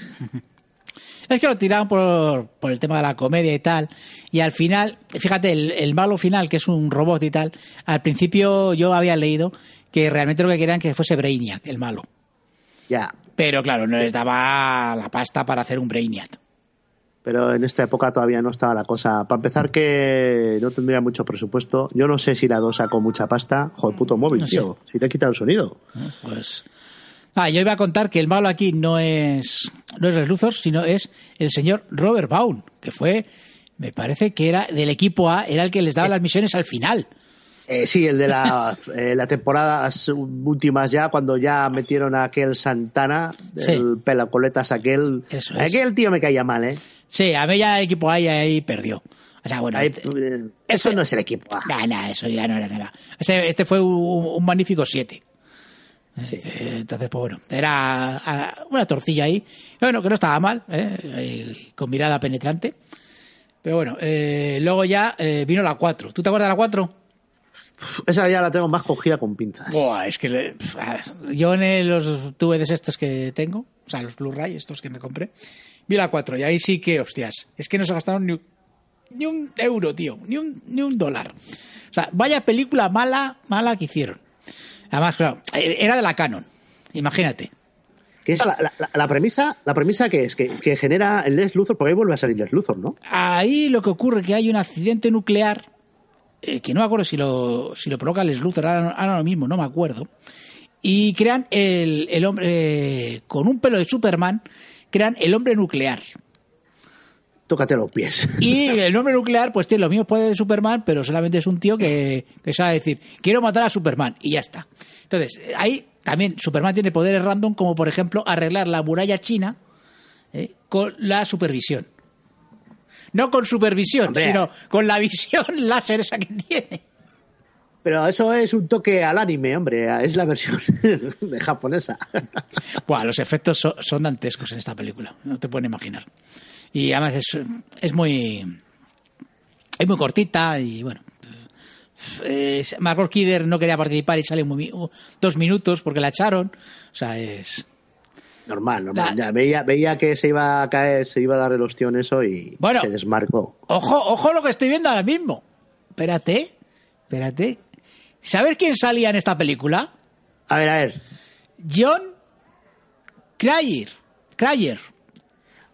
Es que lo tiraron por, por el tema de la comedia y tal. Y al final, fíjate, el, el malo final, que es un robot y tal, al principio yo había leído que realmente lo que querían que fuese Brainiac, el malo. Ya. Pero claro, no les daba la pasta para hacer un Brainiac. Pero en esta época todavía no estaba la cosa. Para empezar, que no tendría mucho presupuesto. Yo no sé si la 2 sacó mucha pasta. Joder, puto móvil, No sé. tío. Si te ha quitado el sonido. Pues. Ah, yo iba a contar que el malo aquí no es no es Les Luthor, sino es el señor Robert Vaughn, que fue, me parece que era del equipo A, era el que les daba las misiones al final. Eh, sí, el de la, eh, la temporadas últimas ya, cuando ya metieron a aquel Santana, Sí. el pelacoletas aquel. Eso es. Aquel tío me caía mal, ¿eh? Sí, a mí ya el equipo A y ahí perdió. O sea, bueno, Ahí, este- eh, eso no es el equipo. ah. Nah, nah, eso ya no era nada. Este, este fue un, un magnífico 7. Entonces, pues bueno, era una torcilla ahí. Bueno, que no estaba mal, ¿eh? Con mirada penetrante. Pero bueno, eh, luego ya eh, vino la 4. ¿Tú te acuerdas de la 4? Esa ya la tengo más cogida con pinzas. Buah, es que le- yo en los DVDs estos que tengo, o sea, los Blu-ray estos que me compré, vi la 4 y ahí sí que, hostias, es que no se gastaron ni, ni un euro, tío, ni un, ni un dólar. O sea, vaya película mala, mala que hicieron. Además, claro, era de la Canon, imagínate. Que es la, la- la premisa, la premisa que es que, que genera el Les Luthor, porque ahí vuelve a salir Les Luthor, ¿no? Ahí lo que ocurre es que hay un accidente nuclear, eh, que no me acuerdo si lo, si lo provoca Les Luthor, ahora, ahora lo mismo, no me acuerdo. Y crean el, el hombre, eh, con un pelo de Superman, crean el hombre nuclear. Tócate los pies. Y el hombre nuclear, pues tiene los mismos poderes de Superman, pero solamente es un tío que, que sabe decir, quiero matar a Superman, y ya está. Entonces, ahí también Superman tiene poderes random, como por ejemplo arreglar la muralla china ¿eh? con la supervisión. No con supervisión, Hombre. sino con la visión láser esa que tiene. Pero eso es un toque al anime, hombre. Es la versión de japonesa. Buah, los efectos so- son dantescos en esta película, no te pueden imaginar. Y además es, es muy es muy cortita y bueno. Es, Margot Kidder no quería participar y sale un uh, dos minutos porque la echaron. O sea, es. Normal, normal. La- Ya, veía, veía que se iba a caer, se iba a dar el ostión eso y Bueno. se desmarcó. Ojo, ojo lo que estoy viendo ahora mismo. Espérate, espérate. ¿Sabes quién salía en esta película? A ver, a ver. John Cryer. Cryer.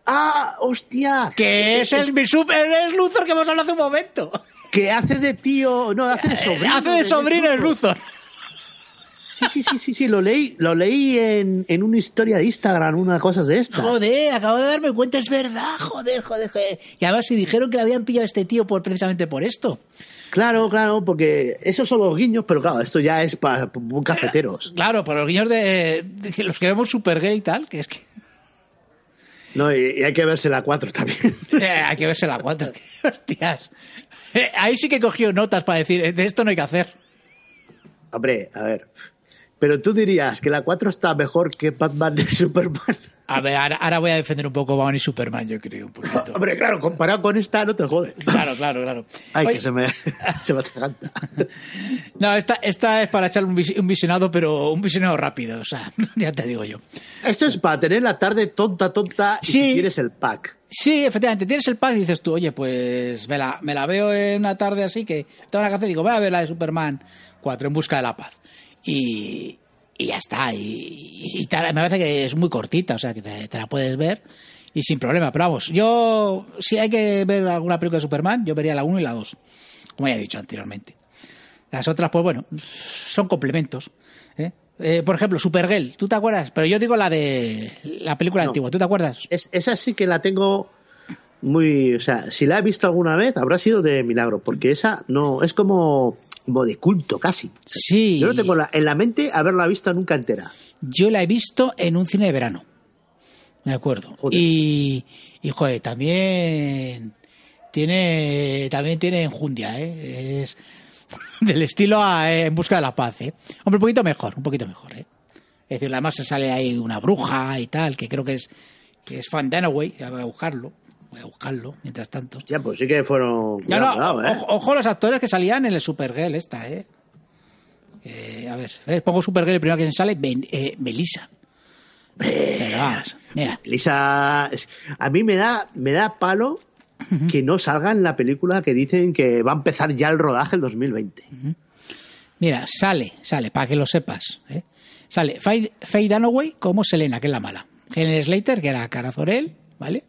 ¡Ah, hostia! Que es el mi super es Luthor que hemos hablado hace un momento. Que hace de tío. No, hace de sobrino. Hace de sobrino el Luthor. Sí, sí, sí, sí, sí, lo leí, lo leí en, en una historia de Instagram, una cosa de estas. Joder, acabo de darme cuenta, es verdad, joder, joder, joder. Y además si dijeron que le habían pillado a este tío por, precisamente por esto. Claro, claro, porque esos son los guiños, pero claro, esto ya es para cafeteros. Claro, por los guiños de, de los que vemos super gay y tal, que es que No, y, y hay que verse la 4 también. eh, hay que verse la cuatro. Hostias. Eh, ahí sí que cogió notas para decir, de esto no hay que hacer. Hombre, a ver. Pero tú dirías que la 4 está mejor que Batman de Superman. A ver, ahora, ahora voy a defender un poco Batman y Superman, yo creo, un poquito. Hombre, claro, comparado con esta no te jodes. Claro, claro, claro. Ay, Oye, que se me, se me atraganta. No, esta, esta es para echar un, vis- un visionado, pero un visionado rápido, o sea, ya te digo yo. Esto es para tener la tarde tonta, tonta y Sí. si quieres el pack. Sí, efectivamente, tienes el pack y dices tú, oye, pues me la, me la veo en una tarde así que tengo una casa y digo, voy a ver la de Superman 4 en busca de la paz. Y, y ya está. Y, me parece que es muy cortita, o sea, que te, te la puedes ver y sin problema. Pero vamos, yo, si hay que ver alguna película de Superman, yo vería la 1 y la 2, como ya he dicho anteriormente. Las otras, pues bueno, son complementos. ¿eh? Eh, por ejemplo, Supergirl, ¿tú te acuerdas? Pero yo digo la de la película No. antigua, ¿tú te acuerdas? Es, esa sí que la tengo muy. O sea, si la he visto alguna vez, habrá sido de milagro, porque esa no. Es como, como de culto casi. Sí. Yo no tengo la- en la mente haberla visto nunca entera. Yo la he visto en un cine de verano. De acuerdo. Joder. Y, y, joder, también tiene también tiene enjundia, ¿eh? Es del estilo a, eh, En busca de la paz, ¿eh? Hombre, un poquito mejor, un poquito mejor, ¿eh? Es decir, además se sale ahí una bruja y tal, que creo que es que es Fan voy a buscarlo, voy a buscarlo mientras tanto. Ya, pues sí que fueron. No, no, cuidado, ¿eh? ojo, ojo los actores que salían en el Supergirl esta, ¿eh? Eh, a ver, eh, pongo Supergirl, el primero que me sale, Ben- eh, Melissa. Vamos, mira, es- a mí me da, me da palo que no salga en la película que dicen que va a empezar ya el rodaje el 2020. mira, sale, sale, para que lo sepas. ¿eh? Sale Faye, Faye Dunaway como Selena, que es la mala. Helen Slater, que era Cara Zorel, ¿vale?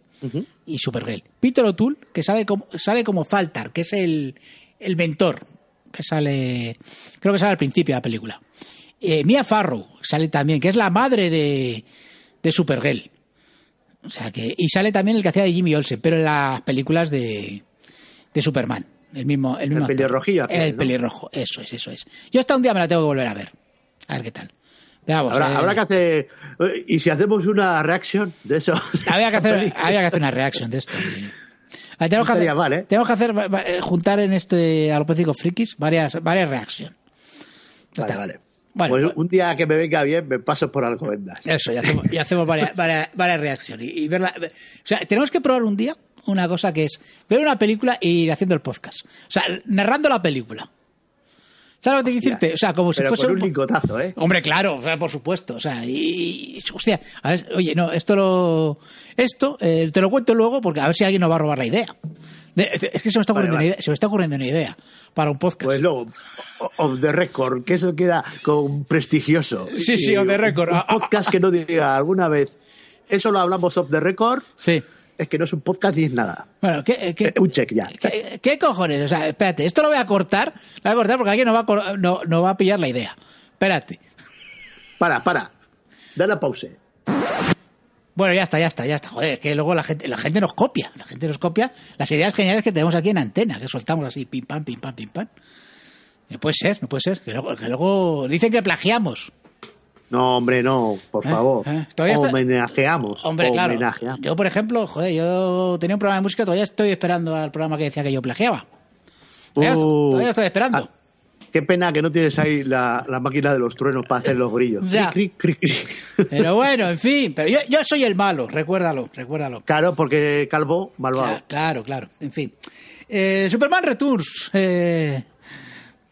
Y Supergirl. Peter O'Toole, que sale como, sale como Zaltar, que es el, el mentor, que sale, creo que sale al principio de la película. Eh, Mia Farrow sale también, que es la madre de, de Supergirl. O sea que, y sale también el que hacía de Jimmy Olsen, pero en las películas de, de Superman. El mismo, el mismo actor. pelirrojillo El ¿no? pelirrojo, eso es, eso es. Yo hasta un día me la tengo que volver a ver. A ver qué tal. Pero vamos, Habrá, eh, habrá que hacer. eh, ¿Y si hacemos una reaction de eso? había que hacer, había que hacer una reaction de esto. A ver, Tenemos que, hacer, mal, ¿eh? tenemos que hacer, eh, juntar en este alopécico frikis varias, varias reacciones. Vale, vale. Pues pues- un día que me venga bien, me paso por Alcobendas. Eso, y hacemos, y hacemos varias, varias, varias reacciones. Y, y verla, o sea, tenemos que probar un día una cosa que es ver una película y ir haciendo el podcast. O sea, narrando la película. ¿Sabes lo que te quiero decirte? O sea, como si Pero fuese con un un licotazo, ¿eh? Hombre, claro, o sea, por supuesto. O sea, y, hostia, a ver, oye, no, esto lo, esto eh, te lo cuento luego porque a ver si alguien nos va a robar la idea. De- es que se me está ocurriendo vale. una idea, se me está ocurriendo una idea para un podcast. Pues luego, o- off the record, que eso queda con prestigioso. Sí, sí, Y off the record. Un podcast que no diga alguna vez, eso lo hablamos off the record, sí. Es que no es un podcast ni es nada. Bueno, ¿qué, qué, Eh, un check ya. qué- qué cojones? O sea, espérate, esto lo voy a cortar, lo voy a cortar porque alguien no va a, no, no va a pillar la idea. Espérate. Para, para. Dale a pause. Bueno, ya está, ya está, ya está. Joder, es que luego la gente, la gente nos copia. La gente nos copia las ideas geniales que tenemos aquí en antena, que soltamos así, pim pam, pim pam, pim pam. No puede ser, no puede ser. Que luego, que luego dicen que plagiamos. No, hombre, no, por Eh, favor. eh, Homenajeamos. Hombre, claro. homenajeamos. Yo, por ejemplo, joder, yo tenía un programa de música, todavía estoy esperando al programa que decía que yo plagiaba. Todavía, Uh, todavía estoy esperando. ah, qué pena que no tienes ahí la, la máquina de los truenos para hacer los grillos. Ya. Pero bueno, en fin, pero yo, yo soy el malo, recuérdalo, recuérdalo. Claro, porque Calvo, malvado. Cla- Claro, claro, en fin. Eh, Superman Returns, eh,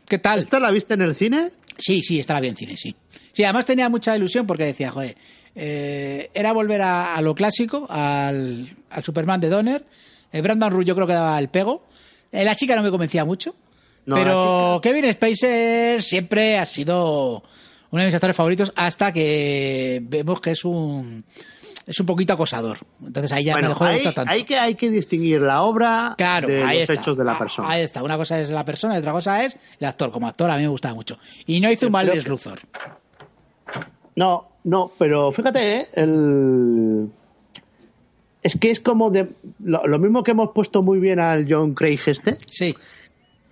¿qué tal? ¿Esta la viste en el cine? Sí, sí, estaba bien cine, sí. Sí, además tenía mucha ilusión porque decía, joder, eh, era volver a, a lo clásico, al, al Superman de Donner. Eh, Brandon Root yo creo que daba el pego. Eh, la chica no me convencía mucho. No, pero Kevin Spacer siempre ha sido uno de mis actores favoritos hasta que vemos que es un es un poquito acosador. Entonces ahí ya me bueno, dejó de hay, tanto. hay que, hay que distinguir la obra Claro, de los está. hechos de la Ah, persona. Ahí está. Una cosa es la persona y otra cosa es el actor. Como actor a mí me gustaba mucho. Y no hizo un mal Luthor. No, no, pero fíjate, ¿eh? el... es que es como de lo, lo mismo que hemos puesto muy bien al John Craig este. Sí.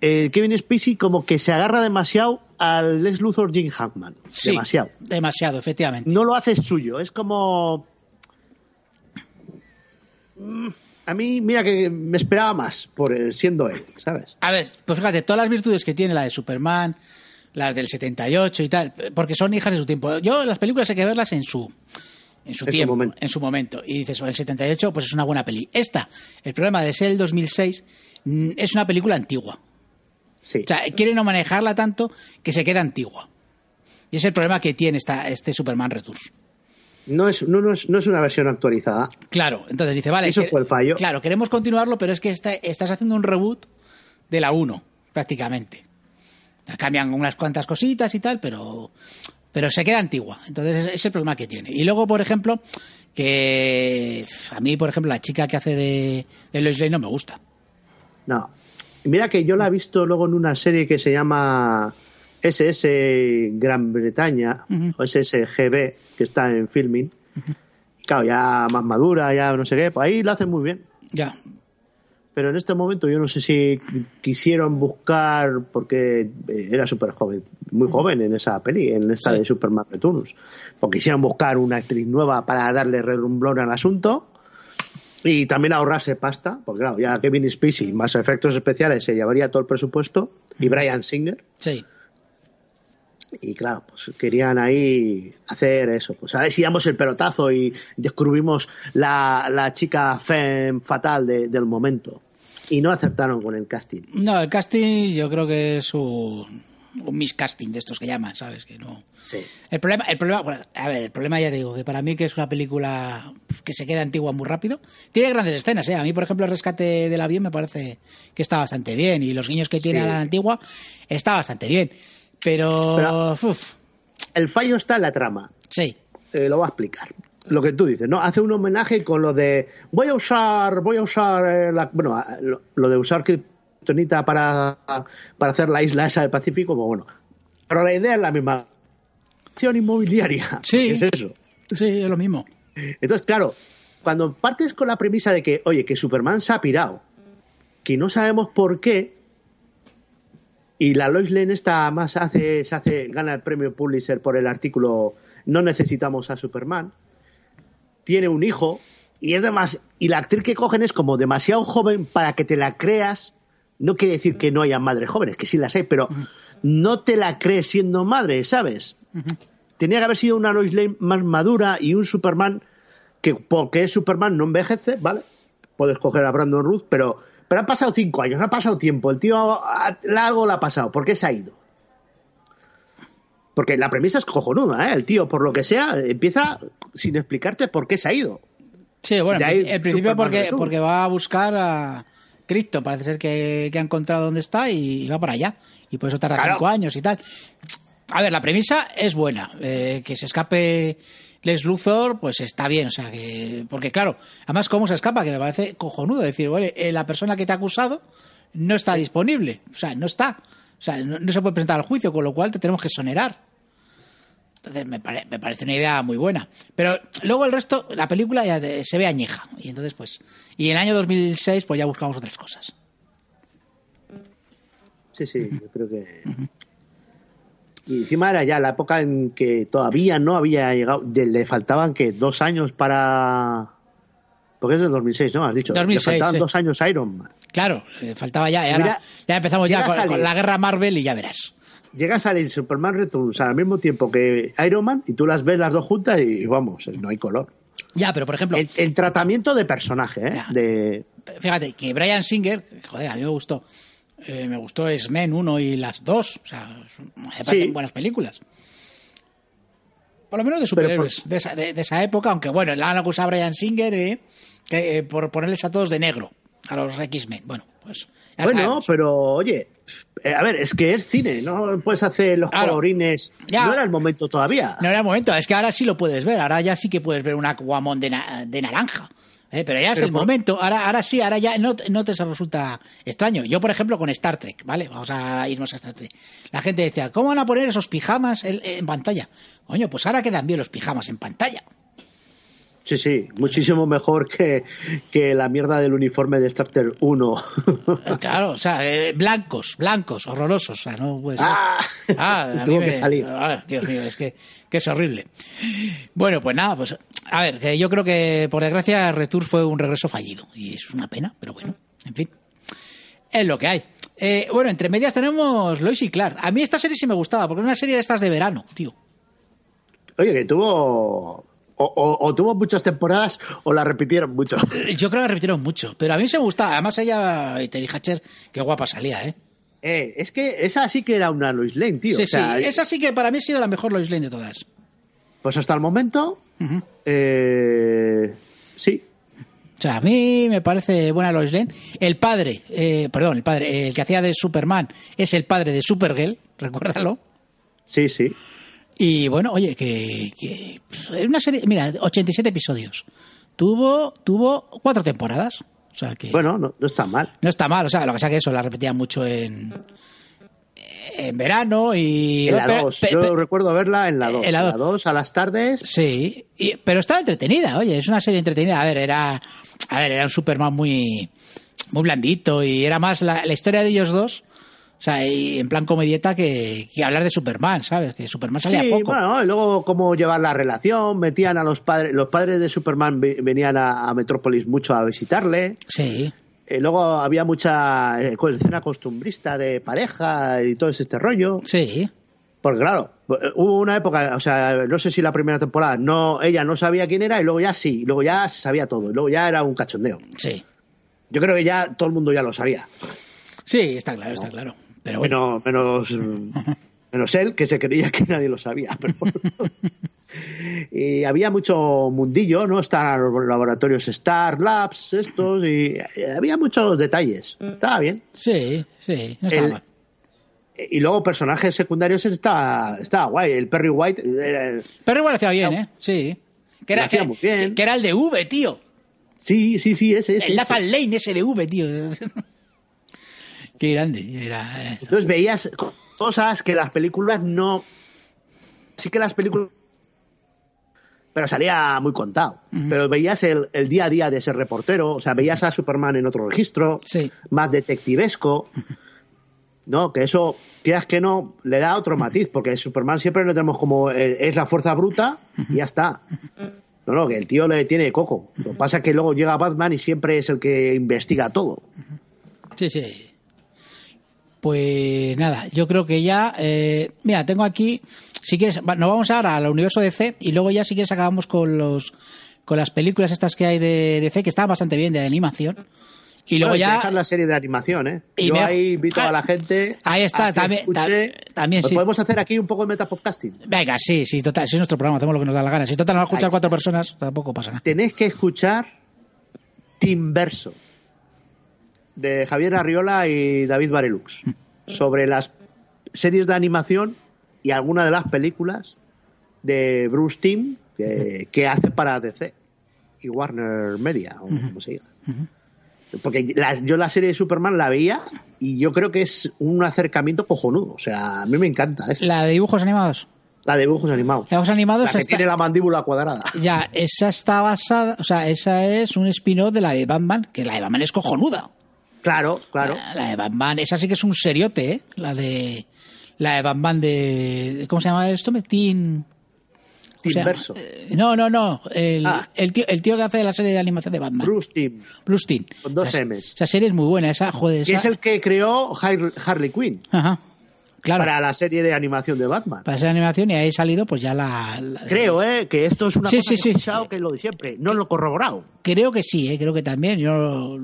Kevin Spacey como que se agarra demasiado al Lex Luthor Jim Hackman. Sí, Demasiado. Demasiado, efectivamente. No lo hace suyo, es como... A mí, mira que me esperaba más por siendo él, ¿sabes? A ver, pues fíjate, todas las virtudes que tiene la de Superman, las del 78 y tal, porque son hijas de su tiempo. Yo las películas hay que verlas en su en su En tiempo, en su momento. Y dices, el 78 pues es una buena peli. Esta, el problema de ser el 2006 mm, es una película antigua. Sí. O sea, quiere no manejarla tanto que se queda antigua. Y es el problema que tiene esta, este Superman Returns. no, es, no, no, es, no es una versión actualizada. Claro, entonces dice, vale. Eso que- fue el fallo. Claro, queremos continuarlo, pero es que está- estás haciendo un reboot de la 1, prácticamente. Cambian unas cuantas cositas y tal, pero, pero se queda antigua. Entonces es el problema que tiene. Y luego, por ejemplo, que a mí, por ejemplo, la chica que hace de, de Lois Lane no me gusta. No. Mira que yo la he visto luego en una serie que se llama SS Gran Bretaña, Ujú. o SSGB, que está en filming. Claro, ya más madura, ya no sé qué, pues ahí lo hacen muy bien. Ya. Pero en este momento yo no sé si quisieron buscar, porque eh, era súper joven, muy joven en esa peli, en esta Sí. de Superman Returns, o quisieron buscar una actriz nueva para darle redumblón al asunto y también ahorrarse pasta, porque claro, ya Kevin Spacey más efectos especiales se llevaría todo el presupuesto y Brian Singer Sí. y claro, pues querían ahí hacer eso, pues a ver si damos el pelotazo y descubrimos la, la chica femme fatal de- del momento. Y no acertaron con el casting. No, el casting yo creo que es un, un miscasting de estos que llaman, ¿sabes? Que no... Sí. El problema, el problema, bueno, a ver, el problema ya te digo, que para mí que es una película que se queda antigua muy rápido. Tiene grandes escenas, ¿eh? A mí, por ejemplo, el rescate del avión me parece que está bastante bien y los guiños que tiene Sí. a la antigua está bastante bien. Pero, Pero- uf, El fallo está en la trama. sí, Eh, lo voy a explicar. Lo que tú dices, ¿no? Hace un homenaje con lo de voy a usar, voy a usar eh, la, bueno, lo, lo de usar kriptonita para, para hacer la isla esa del Pacífico, pues bueno. Pero la idea es la misma. Acción inmobiliaria. Sí. ¿Qué es eso? sí, es lo mismo. Entonces, claro, cuando partes con la premisa de que, oye, que Superman se ha pirado, que no sabemos por qué, y la Lois Lane esta más hace, se hace, gana el premio Pulitzer por el artículo No necesitamos a Superman, tiene un hijo, y es demás, y la actriz que cogen es como demasiado joven para que te la creas. No quiere decir que no haya madres jóvenes, que sí las hay, pero no te la crees siendo madre, ¿sabes? tenía que haber sido una Lois Lane más madura y un Superman que porque es Superman no envejece, ¿vale? Puedes coger a Brandon Ruth, pero, pero han pasado cinco años, ha pasado tiempo, el tío algo le ha pasado, ¿por qué se ha ido? Porque la premisa es cojonuda, ¿eh? El tío, por lo que sea, empieza sin explicarte por qué se ha ido. Sí, bueno, en principio porque, porque va a buscar a Krypton, parece ser que, que ha encontrado dónde está y, va para allá. Y por eso tarda Claro. cinco años y tal. A ver, la premisa es buena. eh, que se escape Les Luthor, pues está bien. O sea, que. Porque claro, además, ¿cómo se escapa? Que me parece cojonudo. decir, oye, eh, la persona que te ha acusado no está disponible. O sea, no está. O sea, no, no se puede presentar al juicio, con lo cual te tenemos que sonerar. Entonces me, pare- me parece una idea muy buena. Pero luego el resto, la película ya de- se ve añeja. Y entonces, pues. Y en el año 2006, pues ya buscamos otras cosas. Sí, sí, yo creo que. Y encima era ya la época en que todavía no había llegado, le faltaban que dos años para. Porque es del 2006, ¿no? Has dicho. 2006, le faltaban sí. dos años a Iron Man. Claro, faltaba ya. Y ahora ya empezamos ya con la guerra Marvel y ya verás. Llega a salir Superman Returns al mismo tiempo que Iron Man y tú las ves las dos juntas y vamos, no hay color. Ya, pero por ejemplo, El, el tratamiento de personaje, ¿eh? Ya. De, fíjate que Brian Singer, joder, a mí me gustó. Eh, me gustó X-Men 1 y las 2. O sea, son- me parecen Sí. buenas películas. Por lo menos de superhéroes de, esa, de- de esa época, aunque bueno, la han acusado a Brian Singer eh, que, eh, por ponerles a todos de negro, a los X-Men. Bueno, pues. Bueno, sabemos. pero oye, a ver, es que es cine, no puedes hacer los Claro. colorines. Ya. No era el momento todavía. No era el momento, es que ahora sí lo puedes ver, ahora ya sí que puedes ver un Aquaman de, na- de naranja. ¿eh? Pero ya es Pero el por- momento, ahora, ahora sí, ahora ya no, te- no te resulta extraño. Yo, por ejemplo, con Star Trek, ¿vale? Vamos a irnos a Star Trek. La gente decía, ¿cómo van a poner esos pijamas en, en pantalla? Coño, pues ahora quedan bien los pijamas en pantalla. Sí, sí, muchísimo mejor que, que la mierda del uniforme de Star Trek 1. Eh, Claro, o sea, eh, blancos, blancos, horrorosos, o sea, no puede ser. Ah, Ah, tuvo que me- salir. Dios mío, es que, que es horrible. Bueno, pues nada, pues a ver, que yo creo que por desgracia Retour fue un regreso fallido y es una pena, pero bueno, en fin. Es lo que hay. Eh, bueno, entre medias tenemos Lois y Clark. A mí esta serie sí me gustaba, porque es una serie de estas de verano, tío. Oye, que tuvo. O, o- o tuvo muchas temporadas o la repitieron mucho. Eh, Yo creo que la repitieron mucho, pero a mí se me gustaba. Además ella, Terry Hatcher, qué guapa salía, ¿eh? Eh, es que esa sí que era una Lois Lane, tío. sí, o sea, sí, esa sí que para mí ha sido la mejor Lois Lane de todas. Pues hasta el momento. Eh, sí. O sea, a mí me parece buena Lois Lane. El padre, eh, perdón, el padre, el que hacía de Superman es el padre de Supergirl, recuérdalo. Sí, sí. Y bueno, oye, que, que pff, es una serie, mira, 87 episodios. Tuvo, tuvo cuatro temporadas. O sea que Bueno, no, no está mal. no está mal. O sea, lo que pasa que eso la repetía mucho en, en verano y. En la pero- 2. pe- Yo pe- recuerdo verla en la 2. en la En la dos. 2 a las tardes. Sí, y- pero estaba entretenida, oye, es una serie entretenida. A ver, era, a ver, era un Superman muy, muy blandito y era más la, la historia de ellos dos, o sea, y en plan comedieta que, que hablar de Superman, ¿sabes? Que Superman salía Sí, poco. bueno, y luego cómo llevar la relación, metían a los padres, los padres de Superman ve- venían a, a Metrópolis mucho a visitarle, Sí, Eh, luego había mucha eh, escena costumbrista de pareja y todo este rollo, sí, porque claro, eh, hubo una época, o sea, no sé si la primera temporada, no, ella no sabía quién era y luego ya sí, luego ya se sabía todo, y luego ya era un cachondeo. sí. Yo creo que ya todo el mundo ya lo sabía, Sí, está claro, está claro. Pero bueno, menos, menos, menos él, que se creía que nadie lo sabía. Pero bueno. y había mucho mundillo, ¿no? Están los laboratorios Star Labs, estos, y había muchos detalles. Estaba bien. sí, sí, no está El- mal. Y luego personajes secundarios estaba, estaba guay. El Perry White era- Pero igual hacía bien, ¿eh? Sí. Que era, hacía que, muy bien. que era el de V, tío. Sí, sí, sí, ese, ese. El ese. Nathan Lane ese de V, tío. Qué grande. Era, Entonces veías cosas que las películas no. Sí que las películas. Pero salía muy contado. Pero veías el, el día a día de ese reportero. O sea, veías a Superman en otro registro. Sí. Más detectivesco. ¿No? Que eso, quieras que no, le da otro matiz. Porque Superman siempre lo tenemos como. eh, es la fuerza bruta y ya está. No, no, que el tío le tiene coco. Lo que pasa es que luego llega Batman y siempre es el que investiga todo. Sí, sí. Pues nada, yo creo que ya. eh, mira, tengo aquí. Si quieres, nos vamos ahora al universo de C y luego ya, si quieres, acabamos con los con las películas estas que hay de DC que están bastante bien de animación. Y luego Bueno, ya... dejar la serie de animación, ¿eh? Y Yo me- ahí invito Ah, a la gente. ahí está, a que también- escuche- también sí. Podemos hacer aquí un poco de metapodcasting. Venga, sí, sí, total, si es nuestro programa, hacemos lo que nos da la gana. Si total nos va a escuchar cuatro personas, tampoco pasa nada. Tenéis que escuchar Timverso de Javier Arriola y David Barelux sobre las series de animación y algunas de las películas de Bruce Timm que, que hace para DC y Warner Media, o como se diga. Porque yo la serie de Superman la veía y yo creo que es un acercamiento cojonudo. O sea, a mí me encanta. Es La de dibujos animados. la de dibujos animados. Dibujos animados La que está- tiene la mandíbula cuadrada. Ya, esa está basada, o sea, esa es un spin-off de la de Batman, que la de Batman es cojonuda. Claro, claro. La, la de Batman, esa sí que es un seriote, ¿eh? La de la de Batman de ¿cómo se llama esto? Teen o sea, eh, no, no, no, el, Ah. el, tío, el tío que hace la serie de animación de Batman. Bruce Timm. Bruce Timm. Con dos Ms. Esa serie es muy buena, esa, joder, esa- es el que creó Har- Harley Quinn Ajá. Claro. para la serie de animación de Batman. Para hacer animación y ahí ha salido pues ya la, la- Creo, ¿eh? Que esto es una Sí, cosa sí, que sí. que es lo de siempre. No lo he corroborado. Creo que sí, ¿eh? creo que también. Yo,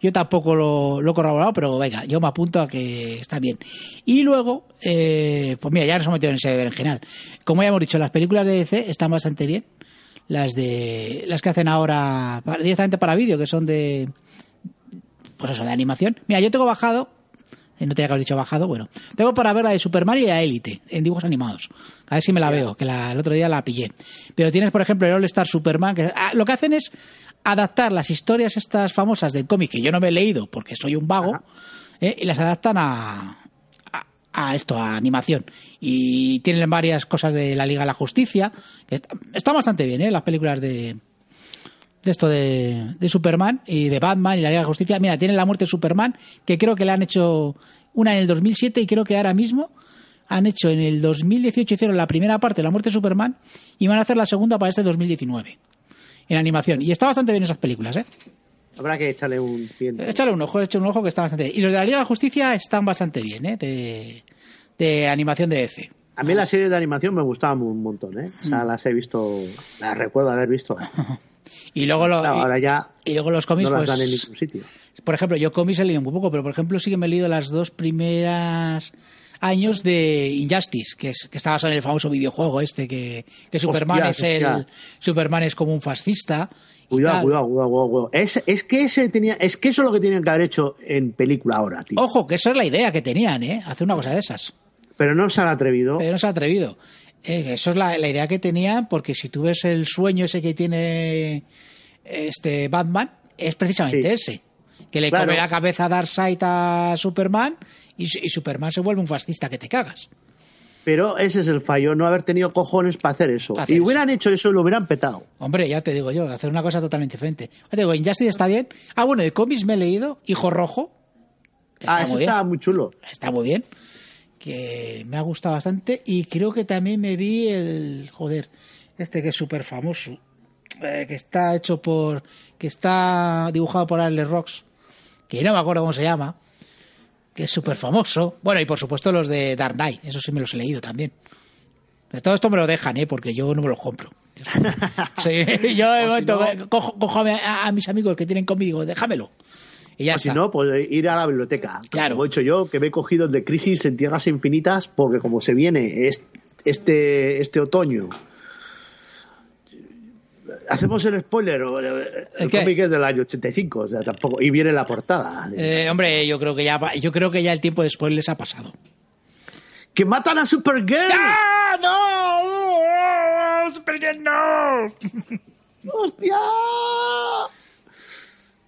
yo tampoco lo, lo he corroborado, pero venga, yo me apunto a que está bien. Y luego, eh, pues mira, ya nos hemos metido en ese berenjenal. Como ya hemos dicho, las películas de DC están bastante bien. Las de las que hacen ahora directamente para vídeo, que son de pues eso, de animación. Mira, yo tengo bajado, no tenía que haber dicho bajado, bueno, tengo para ver la de Superman y la Élite en dibujos animados. A ver si me la veo, que la- el otro día la pillé. Pero tienes, por ejemplo, el All Star Superman, que ah, lo que hacen es adaptar las historias estas famosas del cómic que yo no me he leído porque soy un vago, eh, y las adaptan a, a, a esto, a animación. Y tienen varias cosas de la Liga de la Justicia. que está, está bastante bien, ¿eh? Las películas de, de esto de, de Superman y de Batman y la Liga de la Justicia. Mira, tienen la muerte de Superman, que creo que le han hecho una en el 2007 y creo que ahora mismo han hecho en el 2018 hicieron la primera parte de la muerte de Superman y van a hacer la segunda para este 2019 en animación. Y está bastante bien esas películas, ¿eh? Habrá que echarle un tiento. Échale un ojo, échale un ojo que está bastante bien. Y los de la Liga de la Justicia están bastante bien, ¿eh? De, de animación de EC. A mí las series de animación me gustaban un montón, ¿eh? O sea, Mm. las he visto, las recuerdo haber visto. Y luego, lo- Claro, ahora ya y luego los cómics, no las pues, dan en ningún sitio. por ejemplo, yo cómics he leído muy poco, pero por ejemplo sí que me he leído las dos primeras años de Injustice, que, es, que está basado en el famoso videojuego este, que, que Superman Hostias, es el hostias. Superman es como un fascista. Cuidado, cuidado, cuidado, cuidado, cuidado. Es, es que ese tenía, es que eso es lo que tenían que haber hecho en película ahora, tío. Ojo, que eso es la idea que tenían, ¿eh? Hacer una cosa de esas. Pero no se han atrevido. Pero no se ha atrevido. Eh, eso es la, la idea que tenían, porque si tú ves el sueño ese que tiene este Batman, es precisamente Sí. ese. Que le Claro. come la cabeza a Darkseid a Superman y, su- y Superman se vuelve un fascista que te cagas. Pero ese es el fallo, no haber tenido cojones para hacer eso. Hacer y eso. hubieran hecho eso y lo hubieran petado. Hombre, ya te digo yo, hacer una cosa totalmente diferente. Te digo, Injustice está bien. Ah, bueno, de cómics me he leído Hijo Rojo. ah, está ese muy estaba muy chulo. Está muy bien. Que me ha gustado bastante. Y creo que también me vi el. Joder, este que es súper famoso. eh, que está hecho por. Que está dibujado por Alex Rocks. Que no me acuerdo cómo se llama. Que es súper famoso. Bueno, y por supuesto los de Dark Knight. Eso sí me los he leído también. De todo esto me lo dejan, ¿eh? Porque yo no me los compro. Sí, yo de si momento no- cojo, cojo a, mi- a- a mis amigos que tienen conmigo, déjamelo. Y ya O si no, pues ir a la biblioteca. Claro. Como he hecho yo, que me he cogido el de Crisis en Tierras Infinitas, porque como se viene es- este, este otoño. Hacemos el spoiler, o el, cómic es del año 85, o sea, tampoco, y viene la portada. Eh, hombre, yo creo que ya yo creo que ya el tiempo de spoilers ha pasado. ¡Que matan a Supergirl! ¡Ah, no! ¡Supergirl, no! ¡Hostia!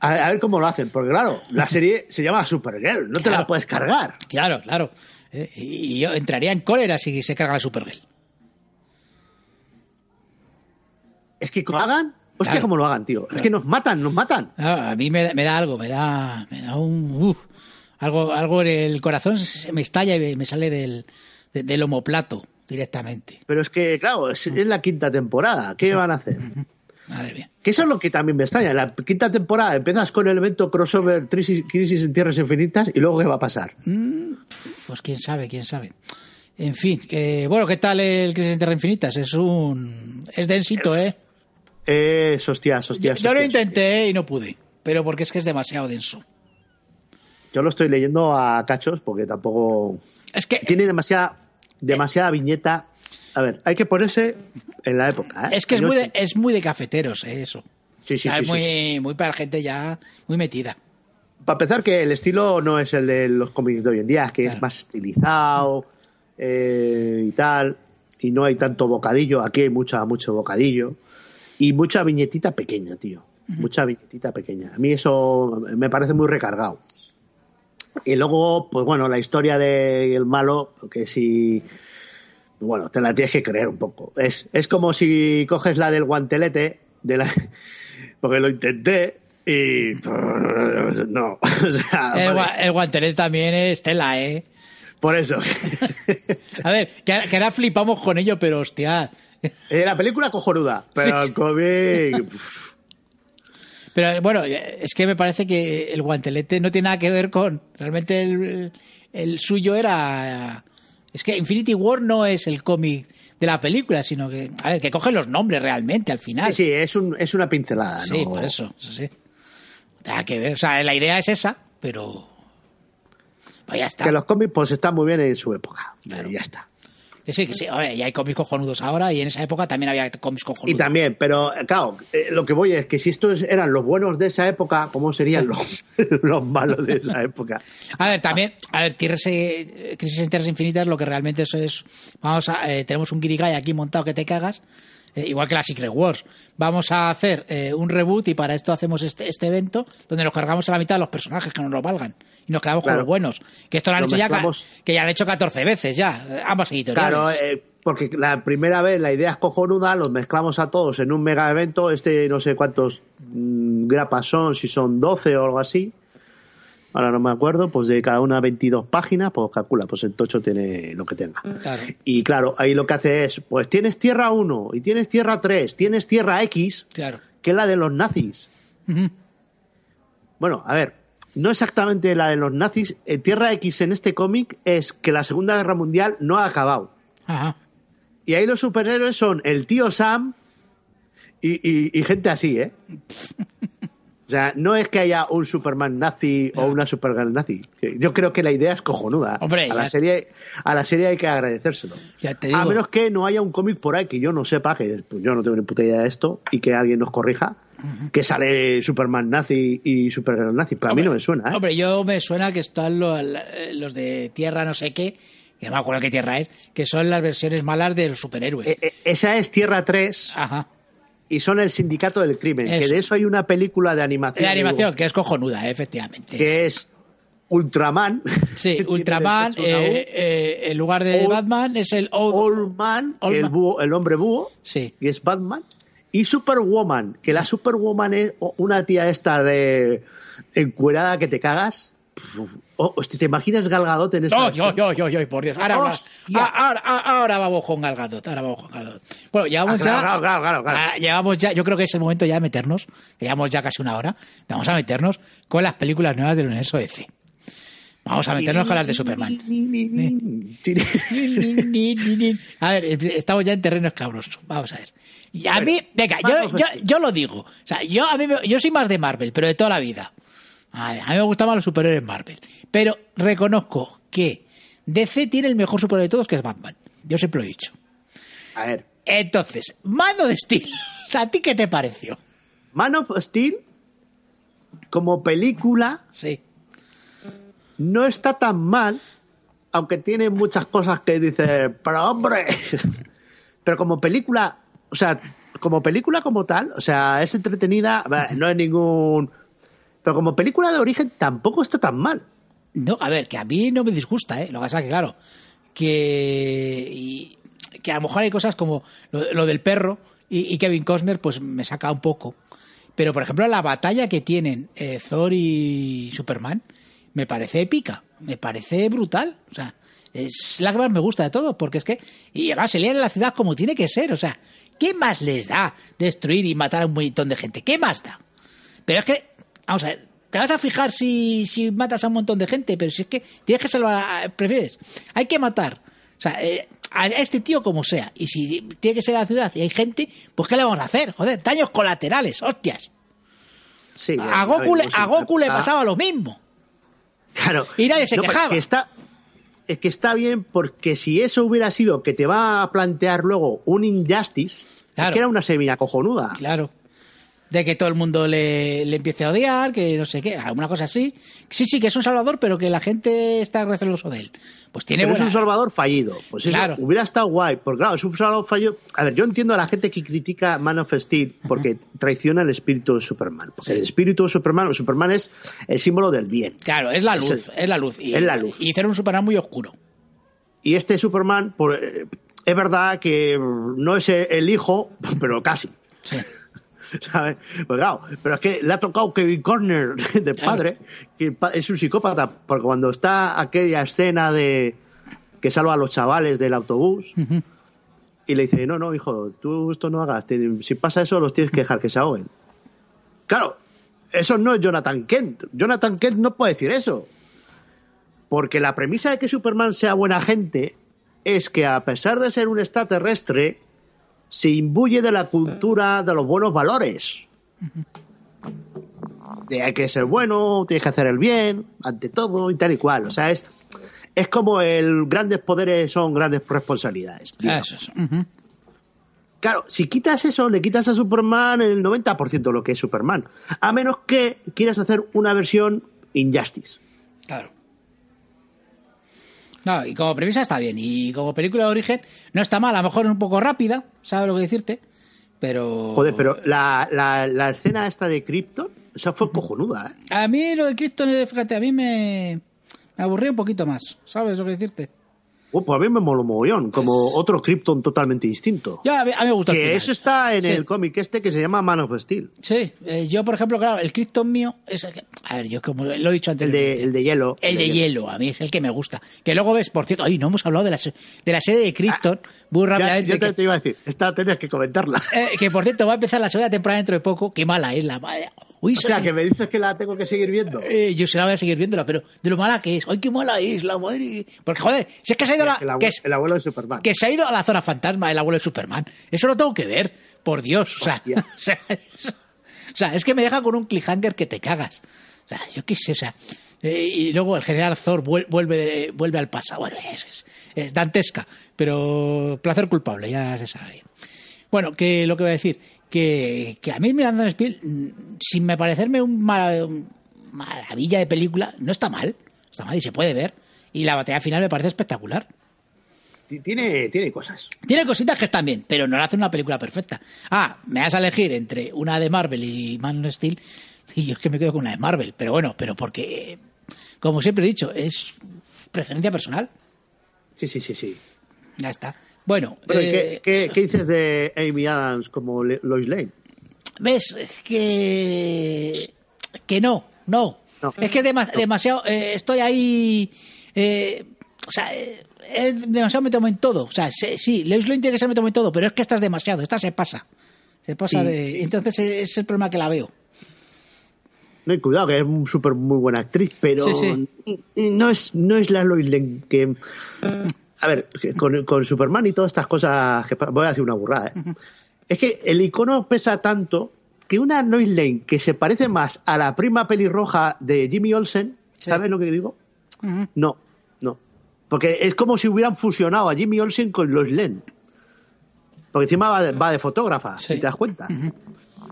A, a ver cómo lo hacen, porque claro, la serie se llama Supergirl, no te Claro. la puedes cargar. Claro, claro. Eh, y yo entraría en cólera si se carga la Supergirl. Es que como lo hagan, hostia, Claro. cómo lo hagan, tío. Es que nos matan, nos matan. Ah, a mí me, da- me da algo, me da, me da un... algo, algo en el corazón se me estalla y me sale del, de- del homoplato directamente. Pero es que, claro, es, es la quinta temporada. ¿Qué van a hacer? Madre mía. Que eso es lo que también me extraña. La quinta temporada empiezas con el evento crossover Crisis, Crisis en Tierras Infinitas y luego ¿qué va a pasar? Mm, Pues quién sabe, quién sabe. En fin, bueno, ¿qué tal el Crisis en Tierra Infinitas? Es un... Es densito, ¿eh? Es, hostias, hostias. yo lo hostias. intenté y no pude, pero porque es que es demasiado denso. Yo lo estoy leyendo a cachos porque tampoco. Es que Tiene demasiada, demasiada viñeta. A ver, hay que ponerse en la época. ¿eh? es que es muy de, es muy de cafeteros, eh, eso. Sí, sí, O sea, sí, es muy, sí. muy para gente ya muy metida. Para empezar, que el estilo no es el de los cómics de hoy en día, que Claro. es más estilizado eh, y tal. Y no hay tanto bocadillo. Aquí hay mucha, mucho bocadillo. Y mucha viñetita pequeña, tío. Mucha viñetita pequeña. A mí eso me parece muy recargado. Y luego, pues bueno, la historia del malo, que si. Bueno, te la tienes que creer un poco. Es, es como si coges la del guantelete, de la, porque lo intenté y. No. O sea, El, vale, gua- el guantelete también es tela, ¿eh? por eso. A ver, que, que ahora flipamos con ello, pero hostia. Eh, la película cojonuda, pero Sí. el cómic. Pero bueno, es que me parece que el guantelete no tiene nada que ver con. Realmente el, el suyo era. Es que Infinity War no es el cómic de la película, sino que. A ver, que coge los nombres realmente al final. Sí, sí, es, un, es una pincelada, Sí, por eso, eso sí. Nada que ver. O sea, la idea es esa, pero. Pues ya está. Que los cómics pues están muy bien en su época. Claro. Ya está. Sí, que sí. A ver, ya hay cómics cojonudos ahora y en esa época también había cómics Y cojonudos. también, pero claro, eh, lo que voy es que si estos eran los buenos de esa época, ¿cómo serían los, los malos de esa época? A ver, también, a ver, Crisis, eh, Crisis en Tierras Infinitas, lo que realmente eso es, vamos a, eh, tenemos un Guirigay aquí montado que te cagas, eh, igual que la Secret Wars. Vamos a hacer eh, un reboot y para esto hacemos este, este evento donde nos cargamos a la mitad de los personajes que no nos valgan y nos quedamos Claro. con los buenos. Que esto lo han Lo hecho ya, que ya han hecho 14 veces ya, ambas editoriales. Claro, eh, porque la primera vez la idea es cojonuda, los mezclamos a todos en un mega evento, este no sé cuántos mm, grapas son, si son 12 o algo así. Ahora no me acuerdo, pues de cada una 22 páginas, pues calcula, pues el tocho tiene lo que tenga. Claro. Y claro, ahí lo que hace es, pues tienes tierra 1 y tienes tierra 3, tienes tierra X, Claro. que es la de los nazis. Bueno, a ver, no exactamente la de los nazis. Eh, tierra X en este cómic es que la Segunda Guerra Mundial no ha acabado. Ajá. Y ahí los superhéroes son el tío Sam y, y- y gente así, ¿eh? O sea, no es que haya un Superman nazi o una Supergirl nazi. Yo creo que la idea es cojonuda. Hombre, a la serie, a la serie hay que agradecérselo. Ya te digo. A menos que no haya un cómic por ahí que yo no sepa, que pues, yo no tengo ni puta idea de esto, y que alguien nos corrija, que sale Superman nazi y Supergirl nazi. Pero a mí no me suena, ¿eh? Hombre, yo me suena que están lo- los de tierra no sé qué, que no me acuerdo qué tierra es, que son las versiones malas de los superhéroes. Eh, eh, esa es Tierra 3 Ajá. Y son el Sindicato del Crimen, que de eso hay una película de animación. La animación, digo, que es cojonuda, eh, efectivamente. que es Ultraman. Sí, Ultraman, U. eh, eh, en lugar de Old- Batman, es el Old... Old Man, Old el, Man. búho- el hombre búho, Sí. y es Batman. Y Superwoman, que la Superwoman es una tía esta de encuerada que te cagas. Oh, ¿te imaginas Gal Gadot en esa No, yo, yo, yo, yo, por Dios. Ahora, ah, ahora, ah, ahora vamos con Galgadot, ahora vamos con Galgadot. Bueno, llegamos Ah, ya... llegamos ya, yo creo que es el momento ya de meternos, llevamos ya casi una hora, vamos a meternos con las películas nuevas del universo DC. Vamos a meternos con las de Superman. A ver, estamos ya en terreno escabroso. Vamos a ver. Y a mí, venga, yo, yo, yo lo digo. O sea, yo, a mí yo soy más de Marvel, pero de toda la vida. A, ver, a mí me gustan más los superhéroes Marvel. Pero reconozco que DC tiene el mejor superhéroe de todos, que es Batman. Yo siempre lo he dicho. A ver, Entonces, Man of Steel, ¿a ti qué te pareció? Man of Steel, como película, Sí. no está tan mal, aunque tiene muchas cosas que dice, pero hombre, pero como película, o sea, como película como tal, o sea, es entretenida, no es ningún, pero como película de origen tampoco está tan mal. No, a ver, que a mí no me disgusta, ¿eh? Lo que pasa es que, claro, que, que a lo mejor hay cosas como lo, del perro y, Kevin Costner, pues me saca un poco. Pero, por ejemplo, la batalla que tienen eh, Thor y Superman me parece épica, me parece brutal. O sea, es la que más me gusta de todo, porque es que. Y además se en la ciudad como tiene que ser. O sea, ¿qué más les da destruir y matar a un montón de gente? ¿Qué más da? Pero es que, vamos a ver, te vas a fijar si, si matas a un montón de gente, pero si es que tienes que salvar, a- prefieres, hay que matar. O sea, eh, a este tío como sea. Y si tiene que ser a la ciudad y hay gente, pues ¿qué le vamos a hacer? Joder, daños colaterales, hostias. Sí, A Goku, le, ver, a Goku le pasaba lo mismo. Claro. Y nadie se No, pero quejaba. que está, es que está bien porque si eso hubiera sido que te va a plantear luego un Injustice, Claro. es que era una semilla cojonuda. Claro. De que todo el mundo le, le empiece a odiar, que no sé qué, alguna cosa así. Sí, sí, que es un salvador, pero que la gente está receloso de él. Pues tiene Pero es un Salvador fallido. Pues eso Claro. hubiera estado guay. Porque claro, es un Salvador fallido. A ver, yo entiendo a la gente que critica Man of Steel porque traiciona el espíritu de Superman. Porque el espíritu de Superman, Superman es el símbolo del bien. Claro, es la Es luz, el- es la luz. Y, es la luz. Y hicieron un Superman muy oscuro. Y este Superman, pues, eh, es verdad que no es el hijo, pero casi. Sí. ¿sabes? Pues claro, pero es que le ha tocado Kevin Corner de padre, que es un psicópata, porque cuando está aquella escena de que salva a los chavales del autobús y le dice, no, no, hijo, tú esto no hagas, si pasa eso los tienes que dejar que se ahoguen. Claro, eso no es Jonathan Kent. Jonathan Kent no puede decir eso. Porque la premisa de que Superman sea buena gente es que a pesar de ser un extraterrestre, se imbuye de la cultura de los buenos valores. De hay que ser bueno, tienes que hacer el bien, ante todo y tal y cual. O sea, es, es como el grandes poderes son grandes responsabilidades. Ah, Eso es. Ujú. Claro, si quitas eso, le quitas a Superman el 90% de lo que es Superman. A menos que quieras hacer una versión Injustice. Claro. No, y como premisa está bien. Y como película de origen no está mal. A lo mejor es un poco rápida, ¿sabes lo que decirte? Pero. Joder, pero la, la, la escena esta de Krypton, esa fue cojonuda, ¿eh? A mí lo de Krypton, fíjate, a mí me, me aburrió un poquito más. ¿Sabes lo que decirte? Uh, pues a mí me moló mogollón, como otro Krypton totalmente distinto. Ya, a mí, a mí me gustó. el Que eso está en Sí. el cómic este que se llama Man of Steel. Sí, eh, yo por ejemplo, claro, el Krypton mío es el que- A ver, yo como lo he dicho antes. El de, el de hielo. El de hielo, a mí es el que me gusta. Que luego ves, por cierto, ay, no hemos hablado de la, de la serie de Krypton, muy Ya, rápidamente. yo te, que- te iba a decir, esta tenías que comentarla. Eh, que por cierto va a empezar la segunda temporada dentro de poco. Qué mala es la madre. Uy, O sea, que me dices que la tengo que seguir viendo. Eh, yo se la voy a seguir viéndola, pero de lo mala que es. Ay, qué mala es la madre. Porque joder, si es que se ha ido a la, el, abue- que, es- el abuelo de Superman. que se ha ido a la zona fantasma el abuelo de Superman. Eso lo tengo que ver, por Dios. O sea, o sea, es, o sea, es que me deja con un cliffhanger que te cagas. O sea, yo qué sé, o sea. eh, y luego el general Thor vuel- vuelve, vuelve al pasado. Bueno, es, es, es dantesca, pero placer culpable, ya se sabe. Bueno, que lo que voy a decir, que, que a mí Mirando en Spiel, sin me parecerme un, mara- un maravilla de película, no está mal. Está mal y se puede ver. Y la batalla final me parece espectacular. Ti- Tiene, tiene cosas. Tiene cositas que están bien, pero no le hacen una película perfecta. Ah, me vas a elegir entre una de Marvel y Man of Steel, y yo es que me quedo con una de Marvel. Pero bueno, pero porque, como siempre he dicho, es preferencia personal. Sí, sí, sí, sí. Ya está. Bueno, ¿y eh, qué, qué- qué dices de Amy Adams como Lois Lane? ¿Ves? Es que. Que no, no. No. Es que es dema- demasiado. eh, estoy ahí. eh, o sea, es demasiado me tomo en todo. O sea, se- sí, Lois Lane tiene que ser me tomo en todo, pero es que esta es demasiado. Esta se pasa. Se pasa Sí, de. sí. Entonces es el problema que la veo. No hay cuidado, que es un súper muy buena actriz, pero Sí, no es no es la Lois Lane que... A ver, con, con Superman y todas estas cosas, que voy a decir una burrada, ¿eh? es que el icono pesa tanto que una Lois Lane que se parece más a la prima pelirroja de Jimmy Olsen, ¿sabes lo que digo? No, no. Porque es como si hubieran fusionado a Jimmy Olsen con Lois Lane. Porque encima va de, va de fotógrafa, Sí. si te das cuenta.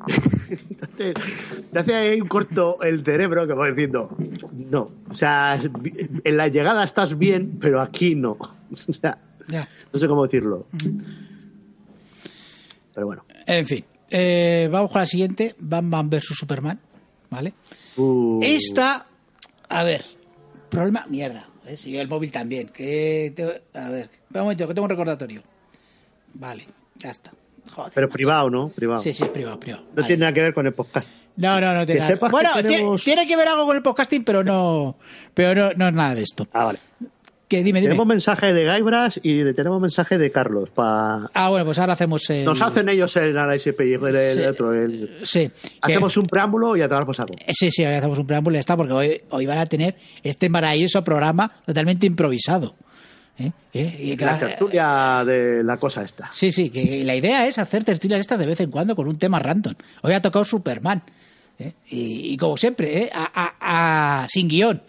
Entonces, te hace ahí un corto el cerebro que va diciendo, no, o sea, en la llegada estás bien, pero aquí no. O sea, Ya. no sé cómo decirlo. Pero bueno. En fin. eh, vamos con la siguiente: Batman vs Superman. ¿Vale? Uh, Esta, a ver, problema, mierda. ¿ves? Y el móvil también. Que te- a ver, un momento, que tengo un recordatorio. Vale, ya está. Joder, pero privado, ¿no? Privado. Sí, sí, privado, privado. No Vale. tiene nada que ver con el podcast. No, no, no tiene Que nada. que Bueno, tiene- tenemos- tiene, que ver algo con el podcasting, pero no, pero no, no es nada de esto. Ah, vale. Que dime, dime. Tenemos mensaje de Gaibras y de- tenemos mensaje de Carlos. Pa... Ah, bueno, pues ahora hacemos el... Nos hacen ellos el análisis y el, el Sí. otro. el- Sí. que- Hacemos un preámbulo y ya te por saco. Eh, Sí, sí, hoy hacemos un preámbulo y ya está, porque hoy, hoy van a tener este maravilloso programa totalmente improvisado. ¿Eh? ¿Eh? Y La la- tertulia de la cosa esta. Sí, sí, que la idea es hacer tertulias estas de vez en cuando con un tema random. Hoy ha tocado Superman. ¿eh? Y, y como siempre, ¿eh? a, a- a- sin guion.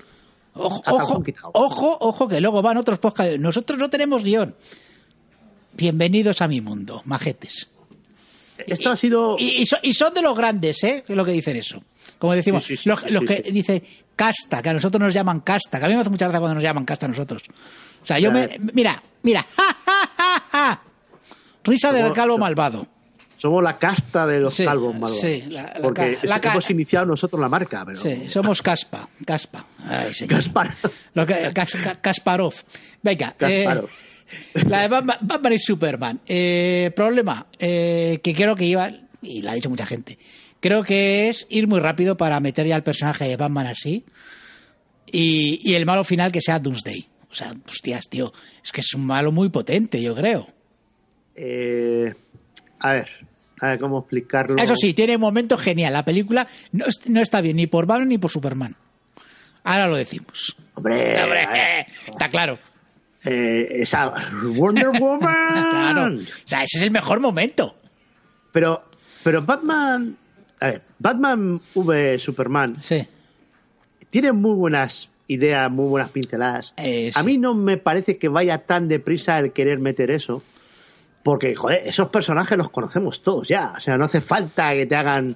Ojo, ojo, ojo, ojo, que luego van otros podcasts. Nosotros no tenemos guion. Bienvenidos a mi mundo, majetes. Esto ha sido. Y, y so- y son de los grandes, ¿eh? Lo que dicen eso. Como decimos, Sí, sí, sí, los, que sí. dice casta, que a nosotros nos llaman casta, que a mí me hace mucha gracia cuando nos llaman casta a nosotros. O sea, yo me. Mira, mira. ¡Ja, ja, ja, ja! Risa del calvo malvado. Somos la casta de los Sí, calvos malvados. sí, la- la porque la hemos iniciado nosotros la marca, pero. Sí, somos Caspa. Caspa. Ay, señor. Gaspar. Lo que, Kas- Ka- Kasparov. Venga. eh, Kasparov. la de Batman, Batman y Superman. Eh, problema eh, que creo que iba, y lo ha dicho mucha gente, creo que es ir muy rápido para meter ya el personaje de Batman así y, y el malo final que sea Doomsday. O sea, hostias, tío, es que es un malo muy potente, yo creo. Eh, a ver, a ver cómo explicarlo. Eso sí, tiene un momento genial. La película no, no está bien ni por Batman ni por Superman. Ahora lo decimos. Hombre, Hombre, ver, está claro. eh, esa Wonder Woman. Claro. O sea, ese es el mejor momento. Pero, pero Batman. A ver, Batman v Superman Sí. tiene muy buenas ideas, muy buenas pinceladas. Eh, A mí no me parece que vaya tan deprisa el querer meter eso. Porque, joder, esos personajes los conocemos todos ya. O sea, no hace falta que te hagan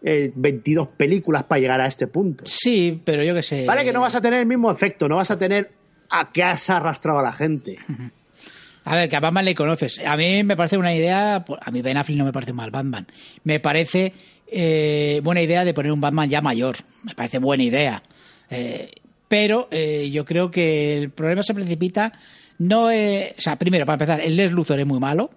eh, 22 películas para llegar a este punto. Sí, pero yo qué sé. Vale que no vas a tener el mismo efecto, no vas a tener a qué has arrastrado a la gente. A ver, que a Batman le conoces. A mí me parece una idea. A mí Ben Affleck no me parece un mal Batman. Me parece eh, buena idea de poner un Batman ya mayor. Me parece buena idea. Eh, pero eh, yo creo que el problema se precipita. No es- O sea, primero, para empezar, el Les Luthor es muy malo.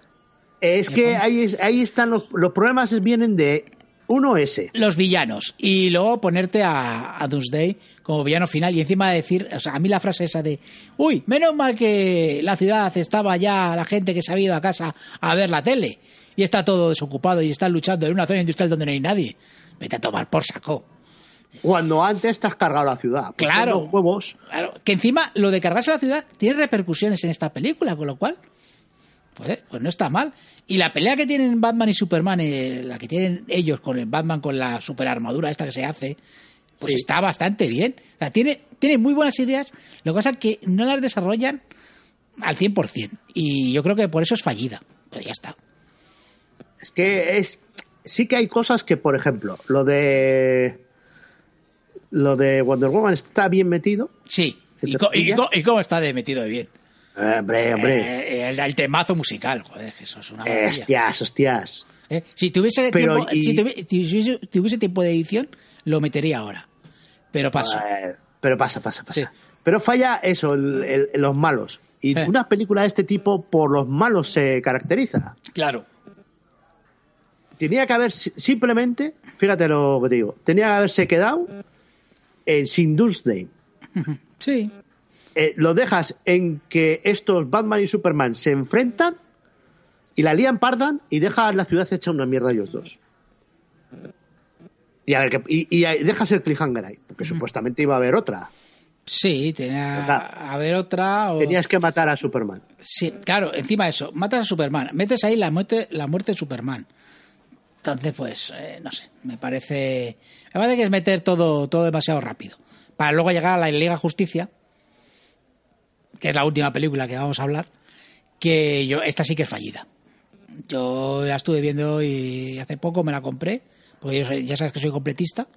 Es que ahí, es- ahí están los, los problemas, vienen de uno ese. los villanos y luego ponerte a, a Doomsday como villano final y encima decir, o sea, a mí la frase esa de, uy, menos mal que la ciudad estaba ya la gente que se ha ido a casa a ver la tele y está todo desocupado y están luchando en una zona industrial donde no hay nadie. Vete a tomar por saco. Cuando antes te has cargado la ciudad. Pues Claro. los huevos. Claro, que encima lo de cargarse la ciudad tiene repercusiones en esta película, con lo cual, pues, eh, pues no está mal. Y la pelea que tienen Batman y Superman, eh, la que tienen ellos con el Batman con la super armadura esta que se hace, pues Sí. está bastante bien. O sea, tiene, tiene muy buenas ideas, lo que pasa es que no las desarrollan al 100%. Y yo creo que por eso es fallida. Pero ya está. Es que es. Sí que hay cosas que, por ejemplo, lo de. Lo de Wonder Woman está bien metido. Sí. ¿Y, ¿Entre co- y comillas? co- y cómo está de metido de bien? Eh, hombre, hombre. Eh, el, el temazo musical, joder, eso es una hostias, hostias. ¿Eh? Si tuviese, Pero, tiempo, y- si tuvi- tuviese, tuviese tiempo de edición, lo metería ahora. Pero paso. Eh, pero pasa, pasa, pasa. Sí. Pero falla eso, el- el- los malos. Y una película de este tipo por los malos se caracteriza. Claro. Tenía que haber si- simplemente, fíjate lo que te digo, tenía que haberse quedado en sin Doomsday. Sí. Eh, lo dejas en que estos Batman y Superman se enfrentan y la lían pardan y dejas la ciudad hecha una mierda ellos dos. Y, a ver, y, y dejas el cliffhanger ahí, porque supuestamente iba a haber otra. Sí, tenía a ver otra. O... Tenías que matar a Superman. Sí, claro, encima de eso, matas a Superman, metes ahí la muerte, la muerte de Superman. Entonces, pues, eh, no sé, me parece. Me parece que es meter todo, todo demasiado rápido. Para luego llegar a la Liga Justicia, que es la última película que vamos a hablar, que yo, esta sí que es fallida. Yo la estuve viendo y hace poco me la compré, porque yo soy- ya sabes que soy completista,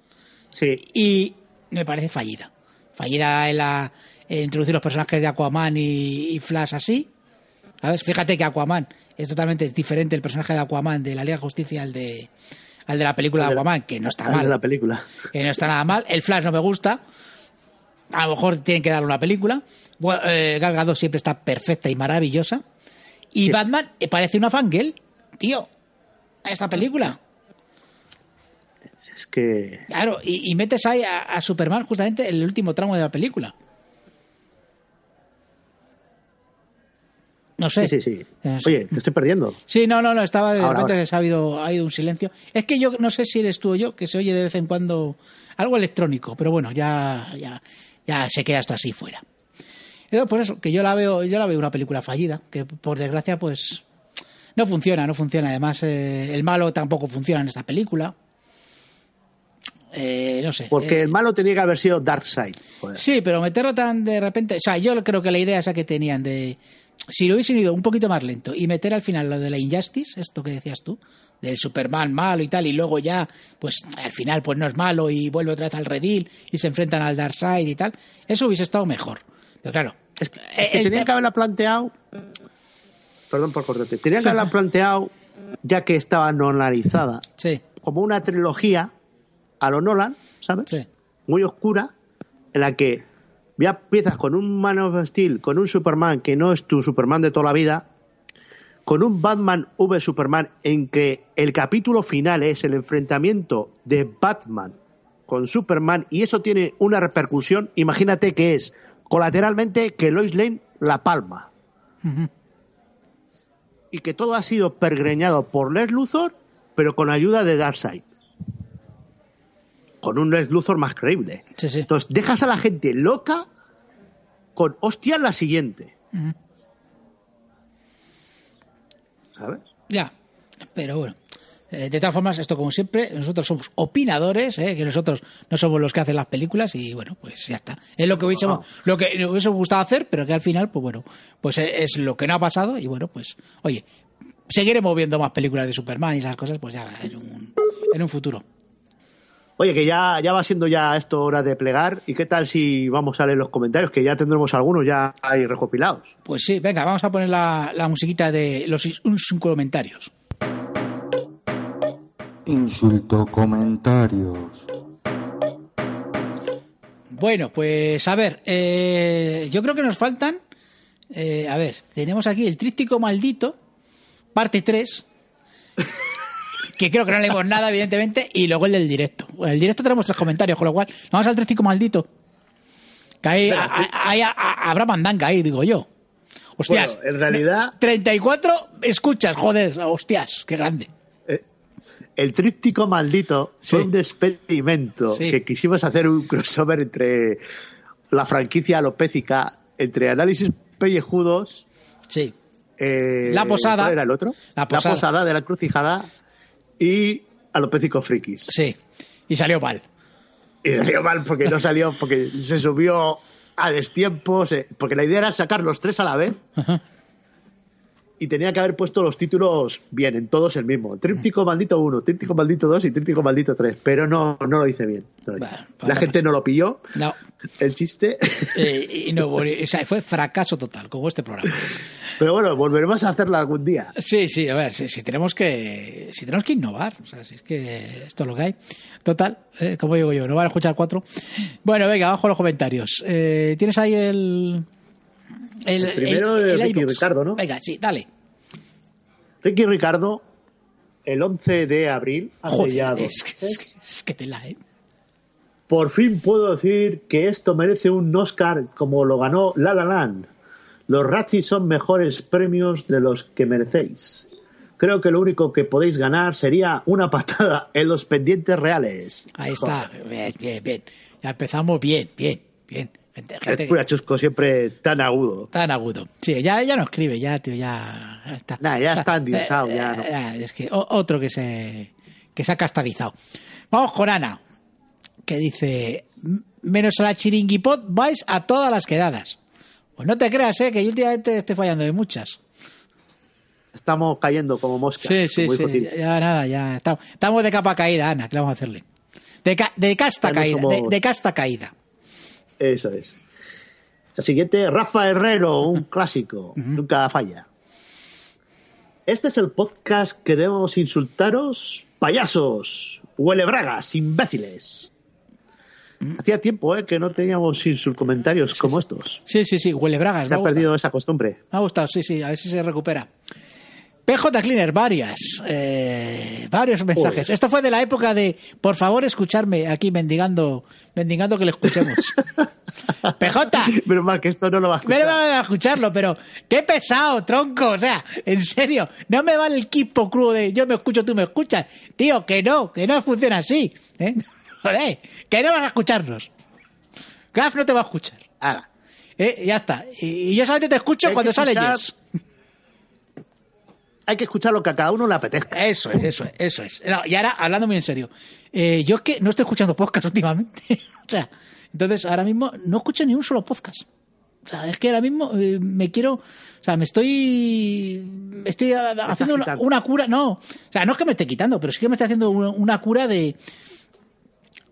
Sí, y me parece fallida. Fallida en, la, en introducir los personajes de Aquaman y, y Flash así. ¿Sabes? Fíjate que Aquaman es totalmente diferente el personaje de Aquaman de la Liga de Justicia al de, al de la película de la- Aquaman, que no está al de la mal. película. Que no está nada mal. El Flash no me gusta. A lo mejor tienen que darle una película. Bueno, eh, Gal Gadot siempre está perfecta y maravillosa. Y Sí. Batman eh, parece una fangirl, tío. a Esta película. Es que. Claro, y, y metes ahí a, a Superman justamente en el último tramo de la película. No sé. Sí, sí, sí. Eh, Oye, te estoy perdiendo. Sí, no, no, no, estaba de Ahora, repente ahora. que se ha habido, ha habido un silencio. Es que yo no sé si eres tú o yo, que se oye de vez en cuando algo electrónico, pero bueno, ya, ya, ya se queda esto así fuera. Pero por eso, que yo la veo, yo la veo una película fallida, que por desgracia, pues, no funciona, no funciona. Además, eh, el malo tampoco funciona en esta película. Eh, no sé. Porque Eh, el malo tenía que haber sido Darkseid. Joder. Sí, pero meterlo tan de repente. O sea, yo creo que la idea esa que tenían de. Si lo hubiesen ido un poquito más lento y meter al final lo de la Injustice, esto que decías tú, del Superman malo y tal, y luego ya, pues al final, pues no es malo y vuelve otra vez al redil y se enfrentan al Darkseid y tal, eso hubiese estado mejor. Pero claro. Es que, es eh, que el tenían te- que haberla planteado. Perdón por cortarte. Tenían que haberla planteado, ya que estaba normalizada, Sí, como una trilogía a lo Nolan, ¿sabes? sí. Muy oscura, en la que ya empiezas con un Man of Steel, con un Superman que no es tu Superman de toda la vida, con un Batman v Superman en que el capítulo final es el enfrentamiento de Batman con Superman y eso tiene una repercusión, imagínate que es colateralmente que Lois Lane la palma y que todo ha sido pergreñado por Les Luthor, pero con ayuda de Darkseid. Con un Les Luthor más creíble. Sí, sí. Entonces dejas a la gente loca con hostia la siguiente. ¿Sabes? Ya, pero bueno. Eh, de todas formas, esto como siempre, nosotros somos opinadores, ¿eh? que nosotros no somos los que hacen las películas y bueno, pues ya está. Es lo que hubiésemos, lo que nos hubiese gustado hacer, pero que al final, pues bueno, pues es, es lo que no ha pasado y bueno, pues oye, seguiremos viendo más películas de Superman y esas cosas, pues ya en un, en un futuro. Oye, que ya, ya va siendo ya esto hora de plegar. ¿Y qué tal si vamos a leer los comentarios? Que ya tendremos algunos ya ahí recopilados. Pues sí, venga, vamos a poner la, la musiquita de los comentarios. Insulto comentarios. Bueno, pues a ver, eh, yo creo que nos faltan, eh, a ver, tenemos aquí el tríptico maldito, parte 3, que creo que no leemos nada, evidentemente, y luego el del directo. Bueno, el directo tenemos tres comentarios, con lo cual, vamos al tríptico maldito. Que ahí, a- a- ahí a- a- habrá mandanga ahí, digo yo. Hostias, Bueno, en realidad- 34 escuchas, joder, hostias, qué grande. Eh, El tríptico maldito Sí. fue un experimento Sí. que quisimos hacer un crossover entre la franquicia alopécica, entre análisis pellejudos Sí, Eh, La Posada. ¿Cuál era el otro? La Posada. de la Crucijada y Alopécico Frikis. sí, y salió mal. Y salió mal porque no salió, porque se subió a destiempo, se- porque la idea era sacar los tres a la vez Ajá. Y tenía que haber puesto los títulos bien, en todos el mismo. Tríptico maldito 1, tríptico maldito 2 y tríptico maldito 3, pero no, no lo hice bien. Bueno, la pues gente no lo pilló, No, el chiste. Eh, y no, o sea, fue fracaso total, como este programa. pero bueno, volveremos a hacerlo algún día. Sí, sí, a ver, si, si tenemos que si tenemos que innovar, o sea, si es que esto es lo que hay. Total, eh, como digo yo, no van a escuchar cuatro. Bueno, venga, abajo los comentarios. Eh, ¿Tienes ahí el... El primero Ricky? Ricardo, ¿no? Venga, sí, dale. Ricky Ricardo, el 11 de abril, hace Joder, ya dos es, que- es que- es que te la, ¿eh? Por fin puedo decir que esto merece un Oscar como lo ganó La La Land. Los Razzies son mejores premios de los que merecéis. Creo que lo único que podéis ganar sería una patada en los pendientes reales. Ahí está, bien, bien, bien. Ya empezamos bien, bien, bien. Gente, gente Es pura chusco, siempre tan agudo. tan agudo. Sí, ya, ya no escribe, ya, tío, ya, ya está. Nah, ya está endiosado, Eh, ya eh, no. Es que otro que se, que se ha castarizado. Vamos con Ana, que dice, "M- menos a la chiringuipot vais a todas las quedadas. Pues no te creas, eh, que yo últimamente estoy fallando de muchas. Estamos cayendo como moscas. Sí, sí, como sí. Tim. Ya nada, ya estamos, estamos de capa caída, Ana, ¿qué le vamos a hacerle? De, ca- de casta Ya caída, somos- de, de casta caída. Eso es. El siguiente, Rafa Herrero, un clásico. Nunca falla. Este es el podcast que debemos insultaros, payasos, huelebragas, imbéciles. Hacía tiempo eh, que no teníamos insult comentarios como estos. Sí, sí, sí, huele bragas. Se ha gusta. perdido esa costumbre. Me ha gustado, sí, sí, a ver si se recupera. PJ Cleaner, varias, eh, varios mensajes. Esto fue de la época de, por favor, escucharme aquí mendigando, mendigando que le escuchemos. PJ, Pero mal que esto no lo va a escuchar. van a escucharlo, pero qué pesado, tronco. O sea, en serio, no me vale el equipo crudo de yo me escucho, tú me escuchas. Tío, que no, que no funciona así. ¿eh? Joder, que no vas a escucharnos. Graf no te va a escuchar. Ahora, ¿eh? Ya está. Y, y yo solamente te escucho cuando sale Yes. Hay que escuchar lo que a cada uno le apetezca. Eso es, eso es, eso es. Y ahora, hablando muy en serio, eh, yo es que no estoy escuchando podcast últimamente. o sea, entonces ahora mismo no escucho ni un solo podcast. O sea, es que ahora mismo eh, me quiero, o sea, me estoy, me estoy haciendo una, cura, no, o sea, no es que me esté quitando, pero sí que me estoy haciendo una, una cura de,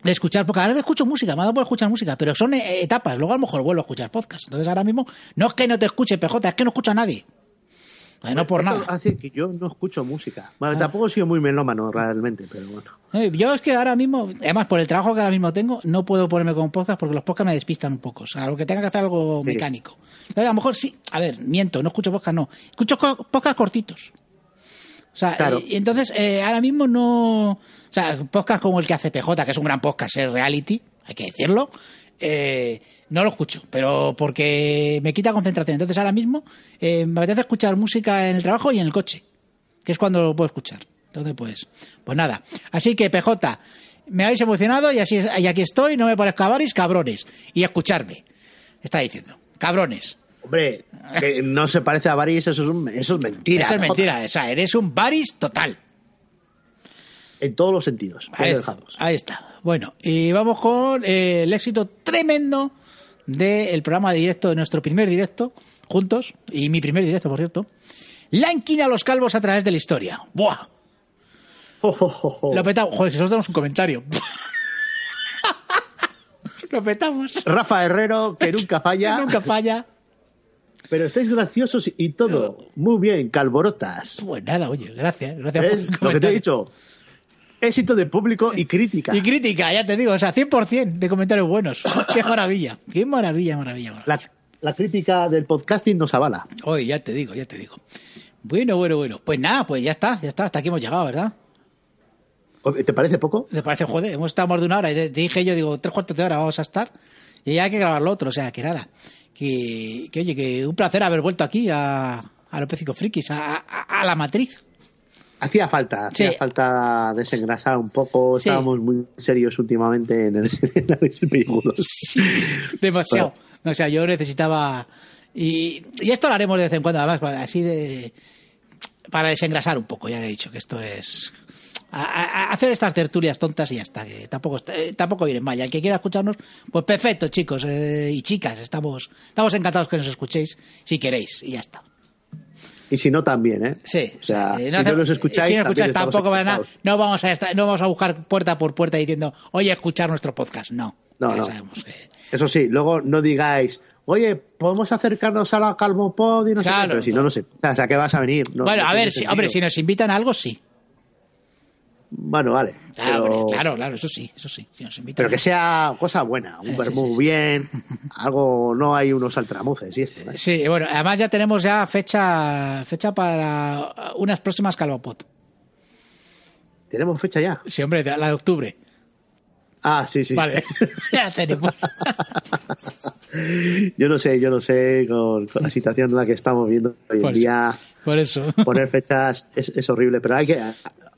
de escuchar, porque ahora escucho música, me ha dado por escuchar música, pero son eh, etapas, luego a lo mejor vuelvo a escuchar podcast. Entonces ahora mismo, no es que no te escuche PJ, es que no escucho a nadie. Eh, no por nada. Hace que yo no escucho música. Bueno, tampoco he sido muy melómano realmente, pero bueno. Eh, Yo es que ahora mismo, además por el trabajo que ahora mismo tengo, no puedo ponerme con podcast porque los podcasts me despistan un poco. O sea, lo que tenga que hacer algo Sí. mecánico. Entonces, a lo mejor sí, a ver, miento, no escucho podcast, no. Escucho podcast cortitos. O sea, Claro. y, y entonces eh, ahora mismo no. O sea, podcast como el que hace PJ, que es un gran podcast, es reality, hay que decirlo. eh, no lo escucho, pero porque me quita concentración. Entonces ahora mismo eh, me apetece escuchar música en el trabajo y en el coche que es cuando lo puedo escuchar. Entonces, pues, pues nada. Así que, PJ, me habéis emocionado y, así, y aquí estoy, no me parezco a Baris, cabrones. Y escucharme. Está diciendo, cabrones. Hombre, que no se parece a Baris, eso es, un- eso es mentira. Eso es mentira. O sea, eres un Baris total. En todos los sentidos. Ahí ahí está. Bueno, y vamos con eh, el éxito tremendo del programa de directo, de nuestro primer directo, juntos, y mi primer directo, por cierto. La inquina a los calvos a través de la historia. ¡Buah! Jo, jo. Lo petamos. Joder, que solo tenemos un comentario. Lo petamos. Rafa Herrero, que nunca falla. Nunca falla. Pero estáis graciosos y todo. Muy bien, calborotas. Pues nada, oye, gracias. Gracias ¿Ves? por Lo que te he dicho. Éxito de público y crítica. Y crítica, ya te digo, o sea, 100% de comentarios buenos. Qué maravilla. Qué maravilla, maravilla, maravilla. La, la crítica del podcasting nos avala. Oye, ya te digo, ya te digo. Bueno, bueno, bueno. Pues nada, pues ya está, ya está. Hasta aquí hemos llegado, ¿verdad? ¿Te parece poco? Me parece, joder, hemos estado más de una hora. Te, te dije yo, digo, tres cuartos de hora vamos a estar. Y ya hay que grabar lo otro, o sea, que nada. Que, que oye, que un placer haber vuelto aquí a, a los Pécicos Frikis, a, a- a la matriz. Hacía falta, hacía Sí. falta desengrasar un poco. Sí. Estábamos muy serios últimamente en el, en el películas. Sí, demasiado. O sea, yo necesitaba. Y, y esto lo haremos de vez en cuando, además, para- así de. Para desengrasar un poco, ya he dicho que esto es. a- a- a hacer estas tertulias tontas y ya está, que tampoco, está- eh, tampoco vienen mal. Y al que quiera escucharnos, pues perfecto, chicos eh, y chicas, estamos, estamos encantados que nos escuchéis, si queréis, y ya está. Y si no, también, ¿eh? Sí, O sea, eh, si no los escucháis, si no escucháis tampoco van a- no vamos a estar- no vamos a buscar puerta por puerta diciendo, oye, escuchar nuestro podcast. No, No, no. sabemos que. Eso sí, luego no digáis, oye, podemos acercarnos a la Calvopod y no sé Claro, qué, pero si no, no sé. O sea, ¿qué vas a venir? No- bueno, no a ver, si, hombre, si nos invitan a algo, sí. Bueno, vale. Claro, pero, hombre, claro, claro, eso sí, eso sí. Si nos invitan pero que sea cosa buena, un Eh, sí, vermú sí, sí. bien, algo, no hay unos altramuces y esto. ¿eh? Sí, bueno, además ya tenemos ya fecha fecha para unas próximas Calvopot. ¿Tenemos fecha ya? Sí, hombre, la de octubre. Ah, sí, sí. Vale, ya tenemos. yo no sé, yo no sé, con, con la situación en la que estamos viendo hoy en día, Por eso. poner fechas es, es horrible, pero hay que,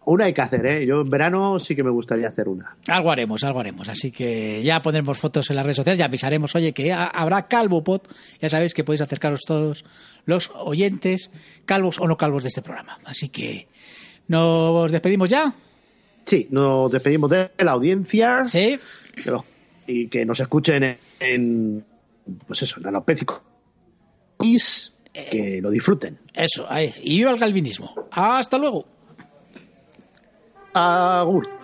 una hay que hacer, ¿eh? Yo en verano sí que me gustaría hacer una. Algo haremos, algo haremos. Así que ya pondremos fotos en las redes sociales, ya avisaremos, oye, que ha- habrá Calvopot. Ya sabéis que podéis acercaros todos los oyentes, calvos o no calvos de este programa. Así que nos despedimos ya. Sí, nos despedimos de la audiencia. Sí. que y que nos escuchen en, en, pues eso, en alopécico. Que lo disfruten. Eso, ahí. Y viva el calvinismo. Hasta luego. Agur.